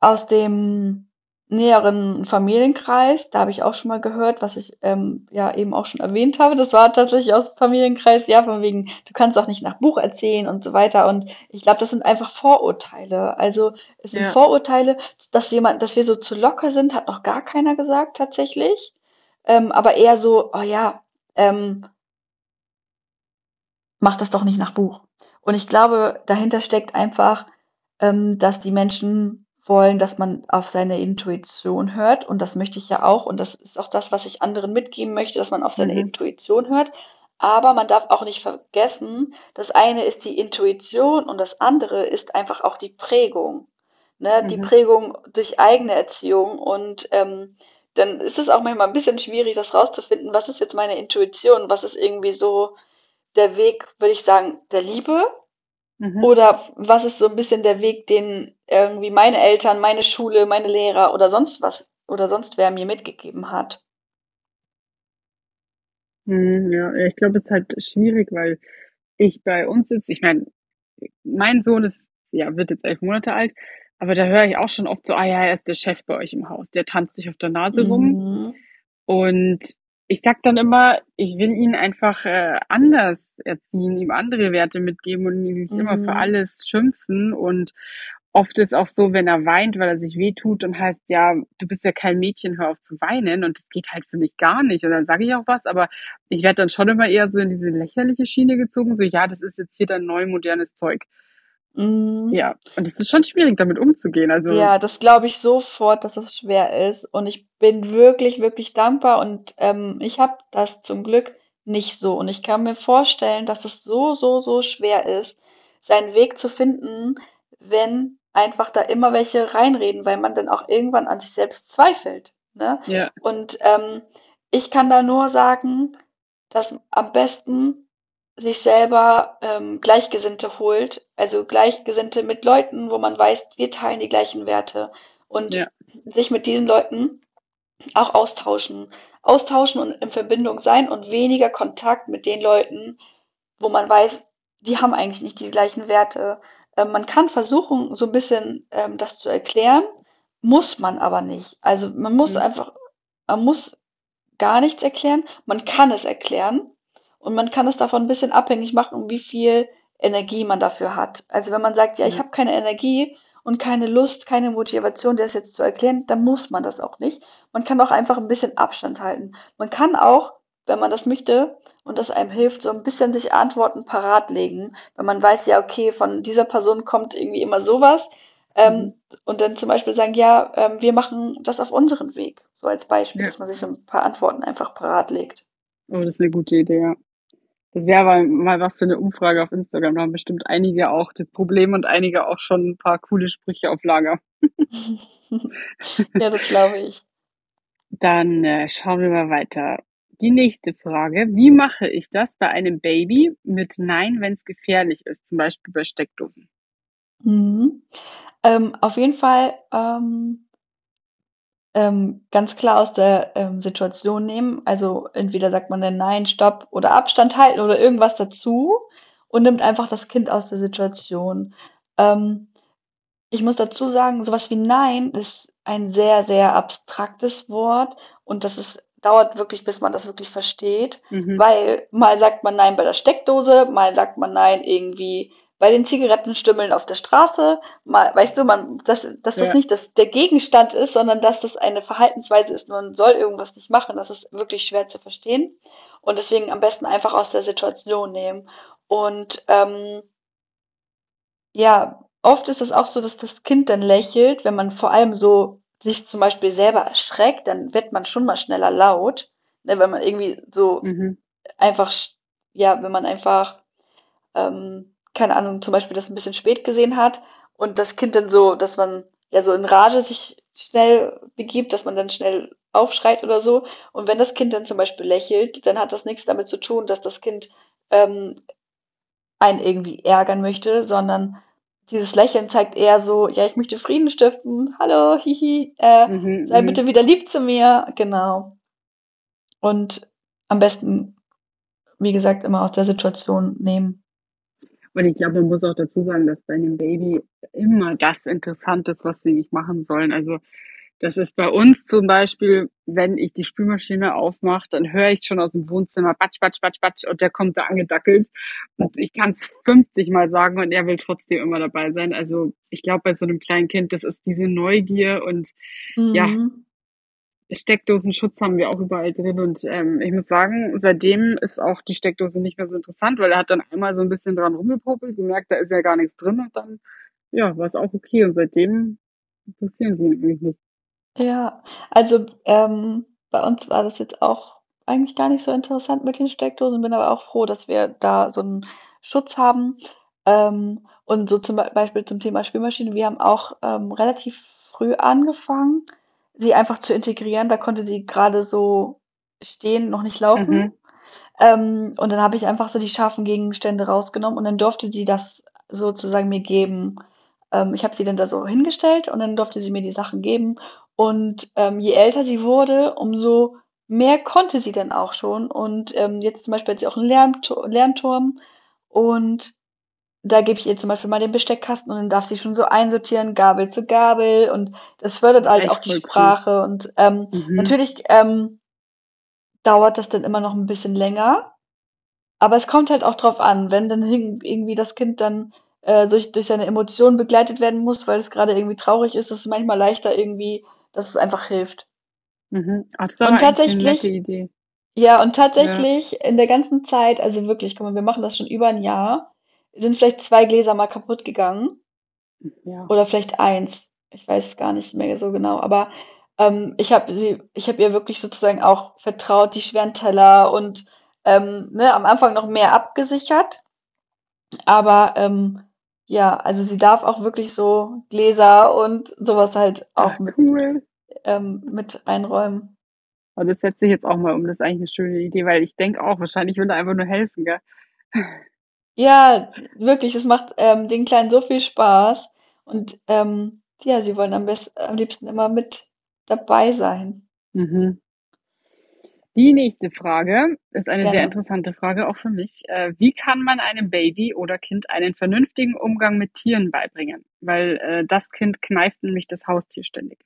aus dem näheren Familienkreis, da habe ich auch schon mal gehört, was ich ähm, ja eben auch schon erwähnt habe. Das war tatsächlich aus dem Familienkreis, ja, von wegen, du kannst auch nicht nach Buch erzählen und so weiter. Und ich glaube, das sind einfach Vorurteile. Also es sind Ja. Vorurteile, dass jemand, dass wir so zu locker sind, hat noch gar keiner gesagt tatsächlich. Ähm, aber eher so, oh ja, ähm, mach das doch nicht nach Buch. Und ich glaube, dahinter steckt einfach, ähm, dass die Menschen wollen, dass man auf seine Intuition hört. Und das möchte ich ja auch. Und das ist auch das, was ich anderen mitgeben möchte, dass man auf seine Mhm. Intuition hört. Aber man darf auch nicht vergessen, das eine ist die Intuition und das andere ist einfach auch die Prägung. Ne? Die Mhm. Prägung durch eigene Erziehung. Und ähm, dann ist es auch manchmal ein bisschen schwierig, das rauszufinden, was ist jetzt meine Intuition, was ist irgendwie so der Weg, würde ich sagen, der Liebe Mhm. oder was ist so ein bisschen der Weg, den irgendwie meine Eltern, meine Schule, meine Lehrer oder sonst was oder sonst wer mir mitgegeben hat? Mhm, ja, ich glaube, es ist halt schwierig, weil ich bei uns jetzt ich meine, mein Sohn ist ja, wird jetzt 11 Monate alt, aber da höre ich auch schon oft so: „Ah ja, er ist der Chef bei euch im Haus, der tanzt sich auf der Nase rum.“ Mhm. Und ich sage dann immer, ich will ihn einfach, äh, anders erziehen, ihm andere Werte mitgeben und ihn nicht immer für Mhm. alles schimpfen. Und oft ist auch so, wenn er weint, weil er sich wehtut, dann heißt ja: „Du bist ja kein Mädchen, hör auf zu weinen.“ Und das geht halt für mich gar nicht. Und dann sage ich auch was, aber ich werde dann schon immer eher so in diese lächerliche Schiene gezogen, so: „Ja, das ist jetzt hier dein neu modernes Zeug.“ Mhm. Ja, und es ist schon schwierig, damit umzugehen. Also Ja, das glaube ich sofort, dass das schwer ist. Und ich bin wirklich, wirklich dankbar. Und ähm, ich habe das zum Glück nicht so. Und ich kann mir vorstellen, dass es so, so, so schwer ist, seinen Weg zu finden, wenn einfach da immer welche reinreden, weil man dann auch irgendwann an sich selbst zweifelt. Ne? ja. Und ähm, ich kann da nur sagen, dass am besten sich selber ähm, Gleichgesinnte holt, also Gleichgesinnte mit Leuten, wo man weiß, wir teilen die gleichen Werte und Ja. sich mit diesen Leuten auch austauschen. Austauschen und in Verbindung sein und weniger Kontakt mit den Leuten, wo man weiß, die haben eigentlich nicht die gleichen Werte. Ähm, man kann versuchen, so ein bisschen ähm, das zu erklären, muss man aber nicht. Also man muss Mhm. einfach, man muss gar nichts erklären, man kann es erklären und man kann es davon ein bisschen abhängig machen, wie viel Energie man dafür hat. Also wenn man sagt, ja, ich habe keine Energie und keine Lust, keine Motivation, das jetzt zu erklären, dann muss man das auch nicht. Man kann auch einfach ein bisschen Abstand halten. Man kann auch, wenn man das möchte und das einem hilft, so ein bisschen sich Antworten parat legen, wenn man weiß, ja, okay, von dieser Person kommt irgendwie immer sowas. Ähm, Mhm. und dann zum Beispiel sagen, ja, ähm, wir machen das auf unseren Weg. So als Beispiel, Ja. dass man sich so ein paar Antworten einfach parat legt. Oh, das ist eine gute Idee, ja. Das wäre aber mal was für eine Umfrage auf Instagram. Da haben bestimmt einige auch das Problem und einige auch schon ein paar coole Sprüche auf Lager. [laughs] ja, das glaube ich. Dann äh, schauen wir mal weiter. Die nächste Frage. Wie mache ich das bei einem Baby mit Nein, wenn es gefährlich ist, zum Beispiel bei Steckdosen? Mhm. Ähm, auf jeden Fall ähm, ähm, ganz klar aus der ähm, Situation nehmen. Also entweder sagt man dann Nein, Stopp oder Abstand halten oder irgendwas dazu und nimmt einfach das Kind aus der Situation. Ähm, ich muss dazu sagen, sowas wie Nein ist ein sehr, sehr abstraktes Wort und das ist, dauert wirklich, bis man das wirklich versteht, Mhm. weil mal sagt man Nein bei der Steckdose, mal sagt man Nein irgendwie bei den Zigarettenstümmeln auf der Straße, mal, weißt du, man, dass, dass das Ja. nicht das, der Gegenstand ist, sondern dass das eine Verhaltensweise ist, man soll irgendwas nicht machen, das ist wirklich schwer zu verstehen. Und deswegen am besten einfach aus der Situation nehmen. Und ähm, ja, oft ist es auch so, dass das Kind dann lächelt, wenn man vor allem so sich zum Beispiel selber erschreckt, dann wird man schon mal schneller laut, ne, wenn man irgendwie so Mhm. einfach, ja, wenn man einfach, ähm, keine Ahnung, zum Beispiel das ein bisschen spät gesehen hat und das Kind dann so, dass man ja so in Rage sich schnell begibt, dass man dann schnell aufschreit oder so. Und wenn das Kind dann zum Beispiel lächelt, dann hat das nichts damit zu tun, dass das Kind ähm, einen irgendwie ärgern möchte, sondern dieses Lächeln zeigt eher so, ja, ich möchte Frieden stiften, hallo, hihi, äh, Mhm. sei mhm. bitte wieder lieb zu mir, genau. Und am besten, wie gesagt, immer aus der Situation nehmen. Und ich glaube, man muss auch dazu sagen, dass bei einem Baby immer das interessant ist, was sie nicht machen sollen. Also das ist bei uns zum Beispiel, wenn ich die Spülmaschine aufmache, dann höre ich schon aus dem Wohnzimmer batsch, batsch, batsch, batsch und der kommt da angedackelt. Und ich kann es 50 Mal sagen und er will trotzdem immer dabei sein. Also ich glaube, bei so einem kleinen Kind, das ist diese Neugier und Ja. Steckdosenschutz haben wir auch überall drin. Und ähm, ich muss sagen, seitdem ist auch die Steckdose nicht mehr so interessant, weil er hat dann einmal so ein bisschen dran rumgepopelt, gemerkt, da ist ja gar nichts drin und dann, ja, war es auch okay. Und seitdem interessieren sie ihn eigentlich nicht. Ja, also ähm, bei uns war das jetzt auch eigentlich gar nicht so interessant mit den Steckdosen, bin aber auch froh, dass wir da so einen Schutz haben. Ähm, und so zum Be- Beispiel zum Thema Spülmaschine, wir haben auch ähm, relativ früh angefangen, sie einfach zu integrieren. Da konnte sie gerade so stehen, noch nicht laufen. Mhm. Ähm, und dann habe ich einfach so die scharfen Gegenstände rausgenommen und dann durfte sie das sozusagen mir geben. Ähm, ich habe sie dann da so hingestellt und dann durfte sie mir die Sachen geben. Und ähm, je älter sie wurde, umso mehr konnte sie dann auch schon. Und ähm, jetzt zum Beispiel hat sie auch einen Lerntur Lernturm und da gebe ich ihr zum Beispiel mal den Besteckkasten und dann darf sie schon so einsortieren, Gabel zu Gabel und das fördert halt Echt auch die voll cool. Sprache und ähm, Mhm. natürlich ähm, dauert das dann immer noch ein bisschen länger, aber es kommt halt auch drauf an, wenn dann irgendwie das Kind dann äh, durch, durch seine Emotionen begleitet werden muss, weil es gerade irgendwie traurig ist, ist es manchmal leichter irgendwie, dass es einfach hilft. Mhm. Ach, das Und eine tatsächlich- nette Idee. Ja, und tatsächlich in der ganzen Zeit, also wirklich, guck mal, wir machen das schon über ein Jahr, sind vielleicht zwei Gläser mal kaputt gegangen. Ja. oder vielleicht eins. Ich weiß es gar nicht mehr so genau, aber ähm, ich habe sie, ich habe ihr wirklich sozusagen auch vertraut, die schweren Teller und ähm, ne, am Anfang noch mehr abgesichert. Aber ähm, ja, also sie darf auch wirklich so Gläser und sowas halt auch Ach, mit, cool. ähm, mit einräumen. Und das setze ich jetzt auch mal um. Das ist eigentlich eine schöne Idee, weil ich denke auch, wahrscheinlich will er einfach nur helfen, gell? Ja, wirklich, es macht, ähm, den Kleinen so viel Spaß und, ähm, ja, sie wollen am bess am liebsten immer mit dabei sein. Mhm. Die nächste Frage ist eine sehr Gerne. interessante Frage, auch für mich. Äh, wie kann man einem Baby oder Kind einen vernünftigen Umgang mit Tieren beibringen? Weil, äh, das Kind kneift nämlich das Haustier ständig.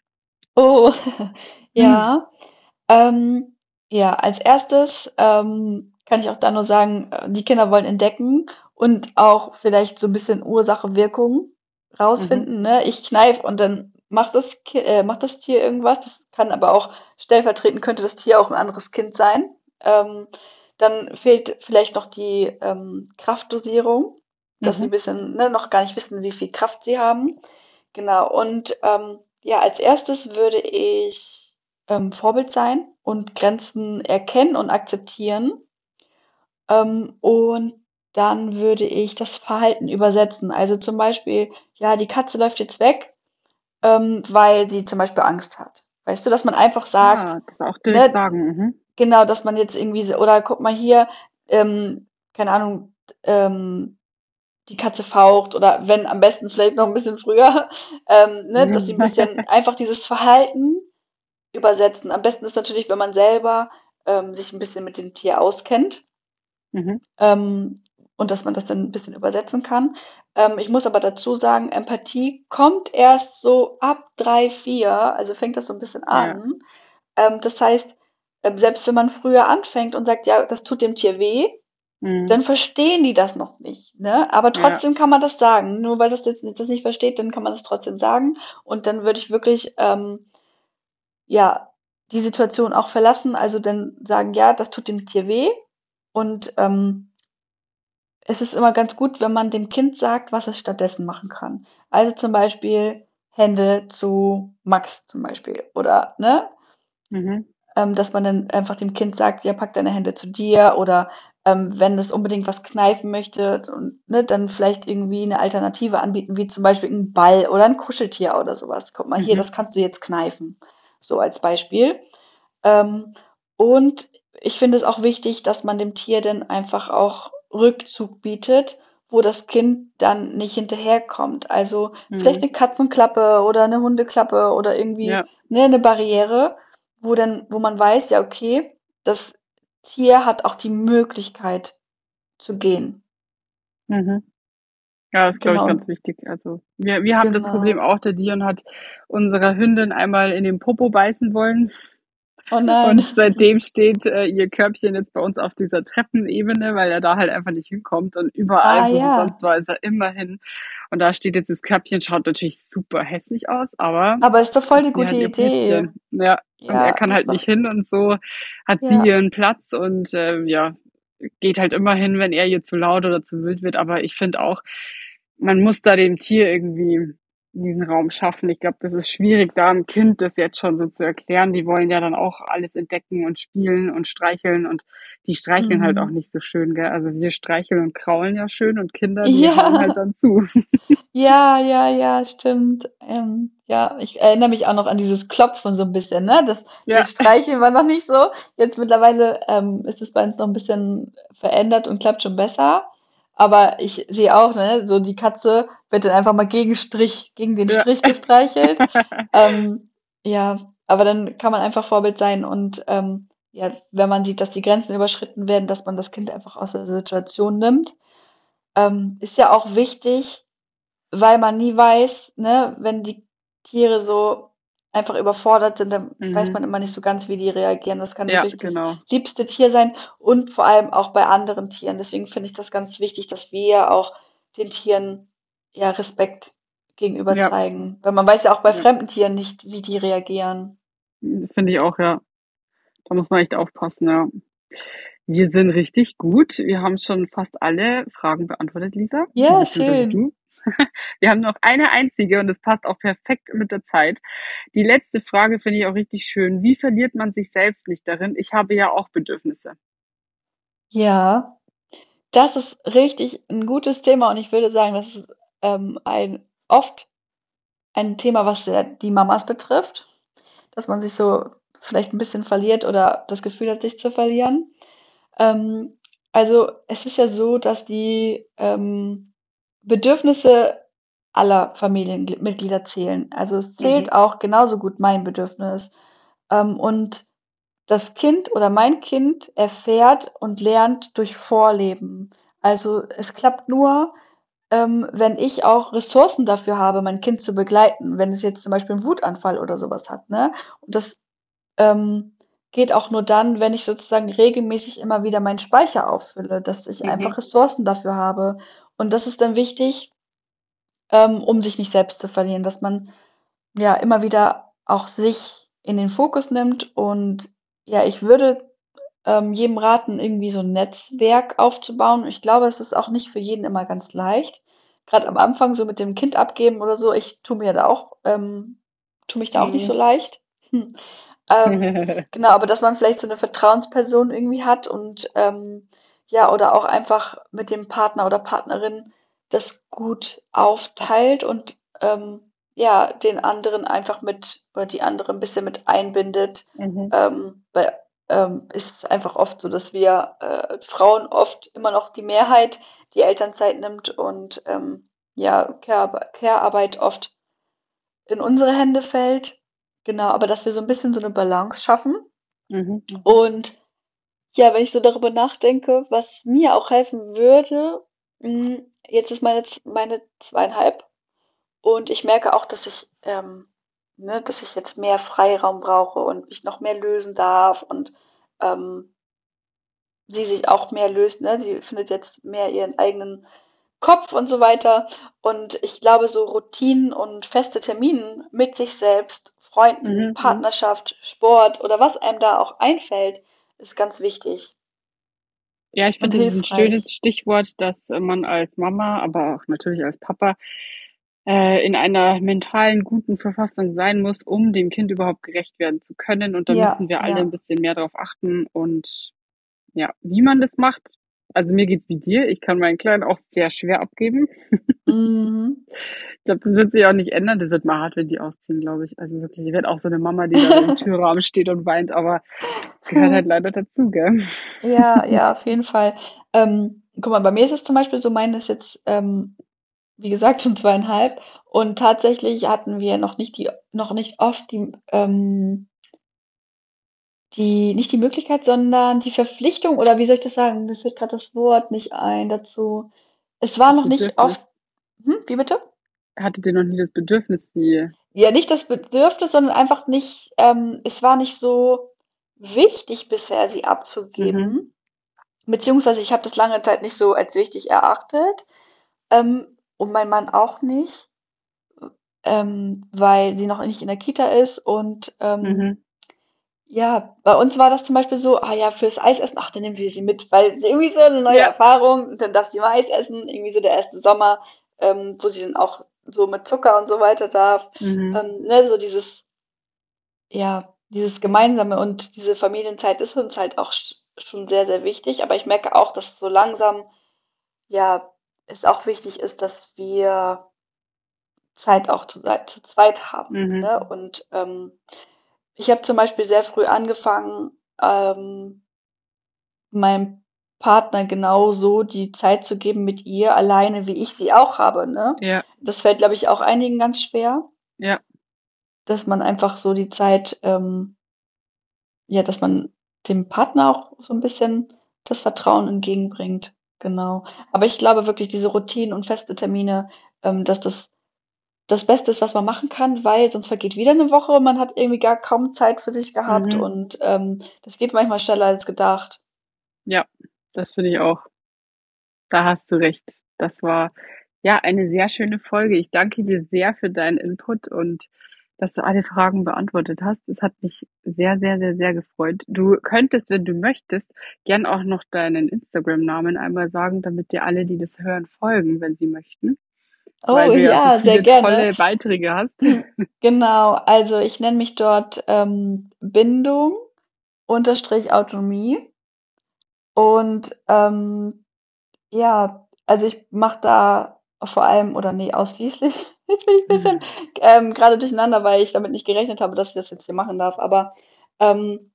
Oh, [laughs] Hm. ja. Ähm, ja, als Erstes, ähm, kann ich auch da nur sagen, äh, die Kinder wollen entdecken und auch vielleicht so 'n bisschen Ursache, Wirkung Mhm. rausfinden, ne? Ich kneife und dann macht das äh, macht das Tier irgendwas. Das kann aber auch stellvertretend könnte das Tier auch 'n anderes Kind sein. Ähm, dann fehlt vielleicht noch die, ähm, Kraftdosierung, dass sie 'n Mhm. bisschen, ne, noch gar nicht wissen, wie viel Kraft sie haben. Genau und, ähm, ja, als Erstes würde ich, ähm, Vorbild sein und Grenzen erkennen und akzeptieren. Ähm, und dann würde ich das Verhalten übersetzen. Also, zum Beispiel, ja, die Katze läuft jetzt weg, ähm, weil sie zum Beispiel Angst hat. Weißt du, dass man einfach sagt, Ah, das auch direkt ne sagen, mhm. genau, dass man jetzt irgendwie so oder guck mal hier, ähm, keine Ahnung, ähm, die Katze faucht oder wenn am besten vielleicht noch 'n bisschen früher, [laughs] ähm, ne, dass sie 'n bisschen einfach dieses Verhalten übersetzen. Am besten ist natürlich, wenn man selber, ähm, sich 'n bisschen mit dem Tier auskennt. Mhm. Ähm, und dass man das dann 'n bisschen übersetzen kann. Ähm, ich muss aber dazu sagen, Empathie kommt erst so ab 3, 4, also fängt das so 'n bisschen Ja. an. Ähm, das heißt, ähm, selbst wenn man früher anfängt und sagt: „Ja, das tut dem Tier weh“, Mhm. dann verstehen die das noch nicht, ne? Aber Ja. trotzdem kann man das sagen. Nur weil das jetzt das nicht versteht, dann kann man das trotzdem sagen. Und dann würde ich wirklich, ähm ja, die Situation auch verlassen, also dann sagen: „Ja, das tut dem Tier weh.“ Und, ähm es ist immer ganz gut, wenn man dem Kind sagt, was es stattdessen machen kann. Also, zum Beispiel Hände zu Max zum Beispiel oder, ne? Mhm. Ähm, dass man dann einfach dem Kind sagt: „Ja, pack deine Hände zu dir“ oder, ähm, wenn es unbedingt was kneifen möchte und ne, dann vielleicht irgendwie 'ne Alternative anbieten, wie zum Beispiel 'n Ball oder 'n Kuscheltier oder so was. „Guck mal hier, Mhm. das kannst du jetzt kneifen.“ So als Beispiel. Ähm, und ich finde es auch wichtig, dass man dem Tier dann einfach auch Rückzug bietet, wo das Kind dann nicht hinterherkommt. Also, vielleicht Mhm. 'ne Katzenklappe oder 'ne Hundeklappe oder irgendwie, Ja. ne, 'ne Barriere, wo dann wo man weiß, ja, okay, das Tier hat auch die Möglichkeit zu gehen. Mhm. Ja, ist, glaube ich, Genau. ganz wichtig. Also, wir wir haben das Problem Genau. auch, der Dion hat unserer Hündin einmal in den Popo beißen wollen Oh nein. und seitdem steht, äh, ihr Körbchen jetzt bei uns auf dieser Treppenebene, weil er da halt einfach nicht hinkommt und Ah, überall, wo sie ja. sonst war, ist er immer hin. Und da steht jetzt das Körbchen, schaut natürlich super hässlich aus, aber Aber ist doch voll die sie gute ihr Idee. Plätzchen. Ja, und er Ja, kann halt doch nicht hin und so hat sie Ja. ihren Platz und, ähm, ja, geht halt immer hin, wenn er ihr zu laut oder zu wild wird. Aber ich finde auch, man muss da dem Tier irgendwie diesen Raum schaffen. Ich glaube, das ist schwierig, da 'm Kind das jetzt schon so zu erklären. Die wollen ja dann auch alles entdecken und spielen und streicheln und die streicheln halt auch Mhm. nicht so schön, gell? Also, wir streicheln und kraulen ja schön und Kinder, die hauen halt Ja. dann zu. [laughs] Ja, ja, ja, stimmt. Ähm, ja, ich erinnere mich auch noch an dieses Klopfen so 'n bisschen, ne? Das Ja. dieses Streicheln war noch nicht so. Jetzt mittlerweile, ähm, ist es bei uns noch 'n bisschen verändert und klappt schon besser. Aber ich sehe auch, ne, so die Katze wird dann einfach mal gegen Strich gegen den Ja. Strich gestreichelt. [laughs] Ähm, ja, aber dann kann man einfach Vorbild sein und, ähm, ja, wenn man sieht, dass die Grenzen überschritten werden, dass man das Kind einfach aus der Situation nimmt. Ähm, ist ja auch wichtig, weil man nie weiß, ne, wenn die Tiere so einfach überfordert sind, dann weiß Mhm. man immer nicht so ganz, wie die reagieren. Das kann Ja, wirklich das genau. liebste Tier sein und vor allem auch bei anderen Tieren. Deswegen finde ich das ganz wichtig, dass wir auch den Tieren, ja, Respekt gegenüber Ja. zeigen. Weil man weiß ja auch bei Ja. fremden Tieren nicht, wie die reagieren. Finde ich auch, ja. Da muss man echt aufpassen, ja. Wir sind richtig gut. Wir haben schon fast alle Fragen beantwortet, Lisa, Ja, schön. du. Wir haben noch eine einzige und das passt auch perfekt mit der Zeit. Die letzte Frage finde ich auch richtig schön. Wie verliert man sich selbst nicht darin? Ich habe ja auch Bedürfnisse. Ja, das ist richtig 'n gutes Thema und ich würde sagen, das ist, ähm, ein oft ein Thema, was sehr die Mamas betrifft, dass man sich so vielleicht 'n bisschen verliert oder das Gefühl hat, sich zu verlieren. Ähm Also, es ist ja so, dass die, ähm, Bedürfnisse aller Familienmitglieder zählen. Also, es Mhm. zählt auch genauso gut mein Bedürfnis. Ähm, und das Kind oder mein Kind erfährt und lernt durch Vorleben. Also, es klappt nur, ähm, wenn ich auch Ressourcen dafür habe, mein Kind zu begleiten, wenn es jetzt zum Beispiel 'n Wutanfall oder so was hat, ne? Und das, ähm, geht auch nur dann, wenn ich sozusagen regelmäßig immer wieder meinen Speicher auffülle, dass ich Mhm. einfach Ressourcen dafür habe. Und das ist dann wichtig, ähm, um sich nicht selbst zu verlieren, dass man, ja, immer wieder auch sich in den Fokus nimmt. Und ja, ich würde, ähm, jedem raten, irgendwie so 'n Netzwerk aufzubauen. Ich glaube, es ist auch nicht für jeden immer ganz leicht. Grad am Anfang so mit dem Kind abgeben oder so, ich tue mir da auch ähm, tue mich da auch nicht so Mhm. leicht. Ähm, [laughs] genau, aber dass man vielleicht so 'ne Vertrauensperson irgendwie hat und, ähm, ja oder auch einfach mit dem Partner oder Partnerin das gut aufteilt und, ähm, ja, den anderen einfach mit oder die andere 'n bisschen mit einbindet. Mhm. Ähm, weil, ähm, ist es einfach oft so, dass wir, äh, Frauen oft immer noch die Mehrheit die Elternzeit nimmt und, ähm, ja, Care-Arb Care-Arbeit oft in unsere Hände fällt. Genau, aber dass wir so 'n bisschen so 'ne Balance schaffen. Mhm. Und ja, wenn ich so darüber nachdenke, was mir auch helfen würde hm, jetzt ist meine Z meine 2,5 und ich merke auch, dass ich, ähm ne, dass ich jetzt mehr Freiraum brauche und mich noch mehr lösen darf und, ähm sie sich auch mehr löst, ne? Sie findet jetzt mehr ihren eigenen Kopf und so weiter. Und ich glaube, so Routinen und feste Terminen mit sich selbst, Freunden, Mhm, mhm. Partnerschaft, Sport oder was einem da auch einfällt, ist ganz wichtig. Ja, ich finde, das ist 'n schönes. Stichwort, dass, äh, man als Mama, aber auch natürlich als Papa, äh, in einer mentalen guten Verfassung sein muss, um dem Kind überhaupt gerecht werden zu können. Und da müssen Ja, wir alle ja. bisschen mehr drauf achten und ja, wie man das macht also, mir geht's wie dir. Ich kann meinen Kleinen auch sehr schwer abgeben. Mhm. Ich glaube, das wird sich auch nicht ändern. Das wird mal hart, wenn die ausziehen, glaube ich. Also, wirklich, ich werde auch so 'ne Mama, die dann im [laughs] Türrahmen steht und weint, aber gehört halt leider dazu, gell? Ja, ja, auf jeden Fall. Ähm, guck mal, bei mir ist es zum Beispiel so, meine ist jetzt, ähm, wie gesagt, schon 2,5 und tatsächlich hatten wir noch nicht die noch nicht oft die, ähm die nicht die Möglichkeit, sondern die Verpflichtung oder wie soll ich das sagen? Mir fällt grad das Wort nicht ein dazu. Es war Das noch nicht Bedürfnis. oft hm, wie bitte? Hattet ihr noch nie das Bedürfnis, sie Ja, nicht das Bedürfnis, sondern einfach nicht ähm, es war nicht so wichtig bisher, sie Mhm. abzugeben. Beziehungsweise ich habe das lange Zeit nicht so als wichtig erachtet, ähm, und mein Mann auch nicht, ähm, weil sie noch nicht in der Kita ist und, ähm, Mhm. Ja, bei uns war das zum Beispiel so: „Ah ja, fürs Eisessen, ach, dann nehmen wir sie mit“, weil sie irgendwie so 'ne neue Ja. Erfahrung, dann darf sie mal Eis essen, irgendwie so der 1. Sommer, ähm, wo sie dann auch so mit Zucker und so weiter darf. Mhm. Ähm, ne, so dieses ja, dieses Gemeinsame und diese Familienzeit ist uns halt auch sch schon sehr, sehr wichtig. Aber ich merke auch, dass so langsam, ja, es auch wichtig ist, dass wir Zeit auch zu zu zweit haben, Mhm. ne? Und, ähm, ich habe zum Beispiel sehr früh angefangen, ähm meinem Partner genauso die Zeit zu geben mit ihr alleine, wie ich sie auch habe, ne? Ja. Das fällt, glaube ich, auch einigen ganz schwer Ja. dass man einfach so die Zeit, ähm ja, dass man dem Partner auch so 'n bisschen das Vertrauen entgegenbringt, genau. Aber ich glaube wirklich, diese Routinen und feste Termine, ähm, dass das das Beste ist, was man machen kann, weil sonst vergeht wieder 'ne Woche und man hat irgendwie gar kaum Zeit für sich gehabt Mhm. und, ähm, das geht manchmal schneller als gedacht. Ja, das finde ich auch. Da hast du recht. Das war, ja, eine sehr schöne Folge. Ich danke dir sehr für deinen Input und dass du alle Fragen beantwortet hast. Es hat mich sehr, sehr, sehr, sehr gefreut. Du könntest, wenn du möchtest, gern auch noch deinen Instagram-Namen einmal sagen, damit dir alle, die das hören, folgen, wenn sie möchten, Oh ja so sehr gerne. tolle Beiträge hast. Genau, also ich nenne mich dort, ähm, Bindung-Autonomie. Und, ähm, ja, also ich mache da vor allem oder ne, ausschließlich [laughs] jetzt bin ich bisschen, ähm, grade durcheinander, weil ich damit nicht gerechnet habe, dass ich das jetzt hier machen darf. Aber, ähm,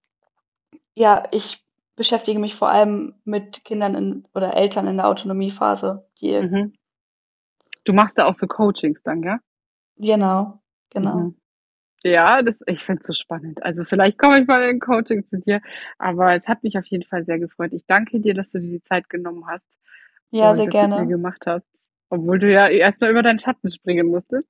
ja, ich beschäftige mich vor allem mit Kindern in, oder Eltern in der Autonomiephase. Die, Mhm. Du machst da auch so Coachings dann, ja? Genau, genau. Mhm. Ja, das ich finde es so spannend. Also, vielleicht komme ich mal in 'n Coaching zu dir, aber es hat mich auf jeden Fall sehr gefreut. Ich danke dir, dass du dir die Zeit genommen hast Ja, und sehr mit mir gerne. gemacht hast, obwohl du ja erst mal über deinen Schatten springen musstest.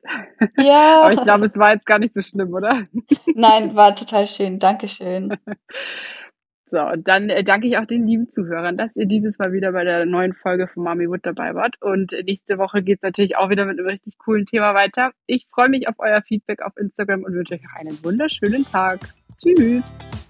Ja. [laughs] Aber ich glaube, es war jetzt gar nicht so schlimm, oder? Nein, war total schön. Dankeschön. [laughs] So, und dann, äh, danke ich auch den lieben Zuhörern, dass ihr dieses Mal wieder bei der neuen Folge von Mommy Wood dabei wart. Und nächste Woche geht's natürlich auch wieder mit 'nem richtig coolen Thema weiter. Ich freue mich auf euer Feedback auf Instagram und wünsche euch noch einen wunderschönen Tag. Tschüss.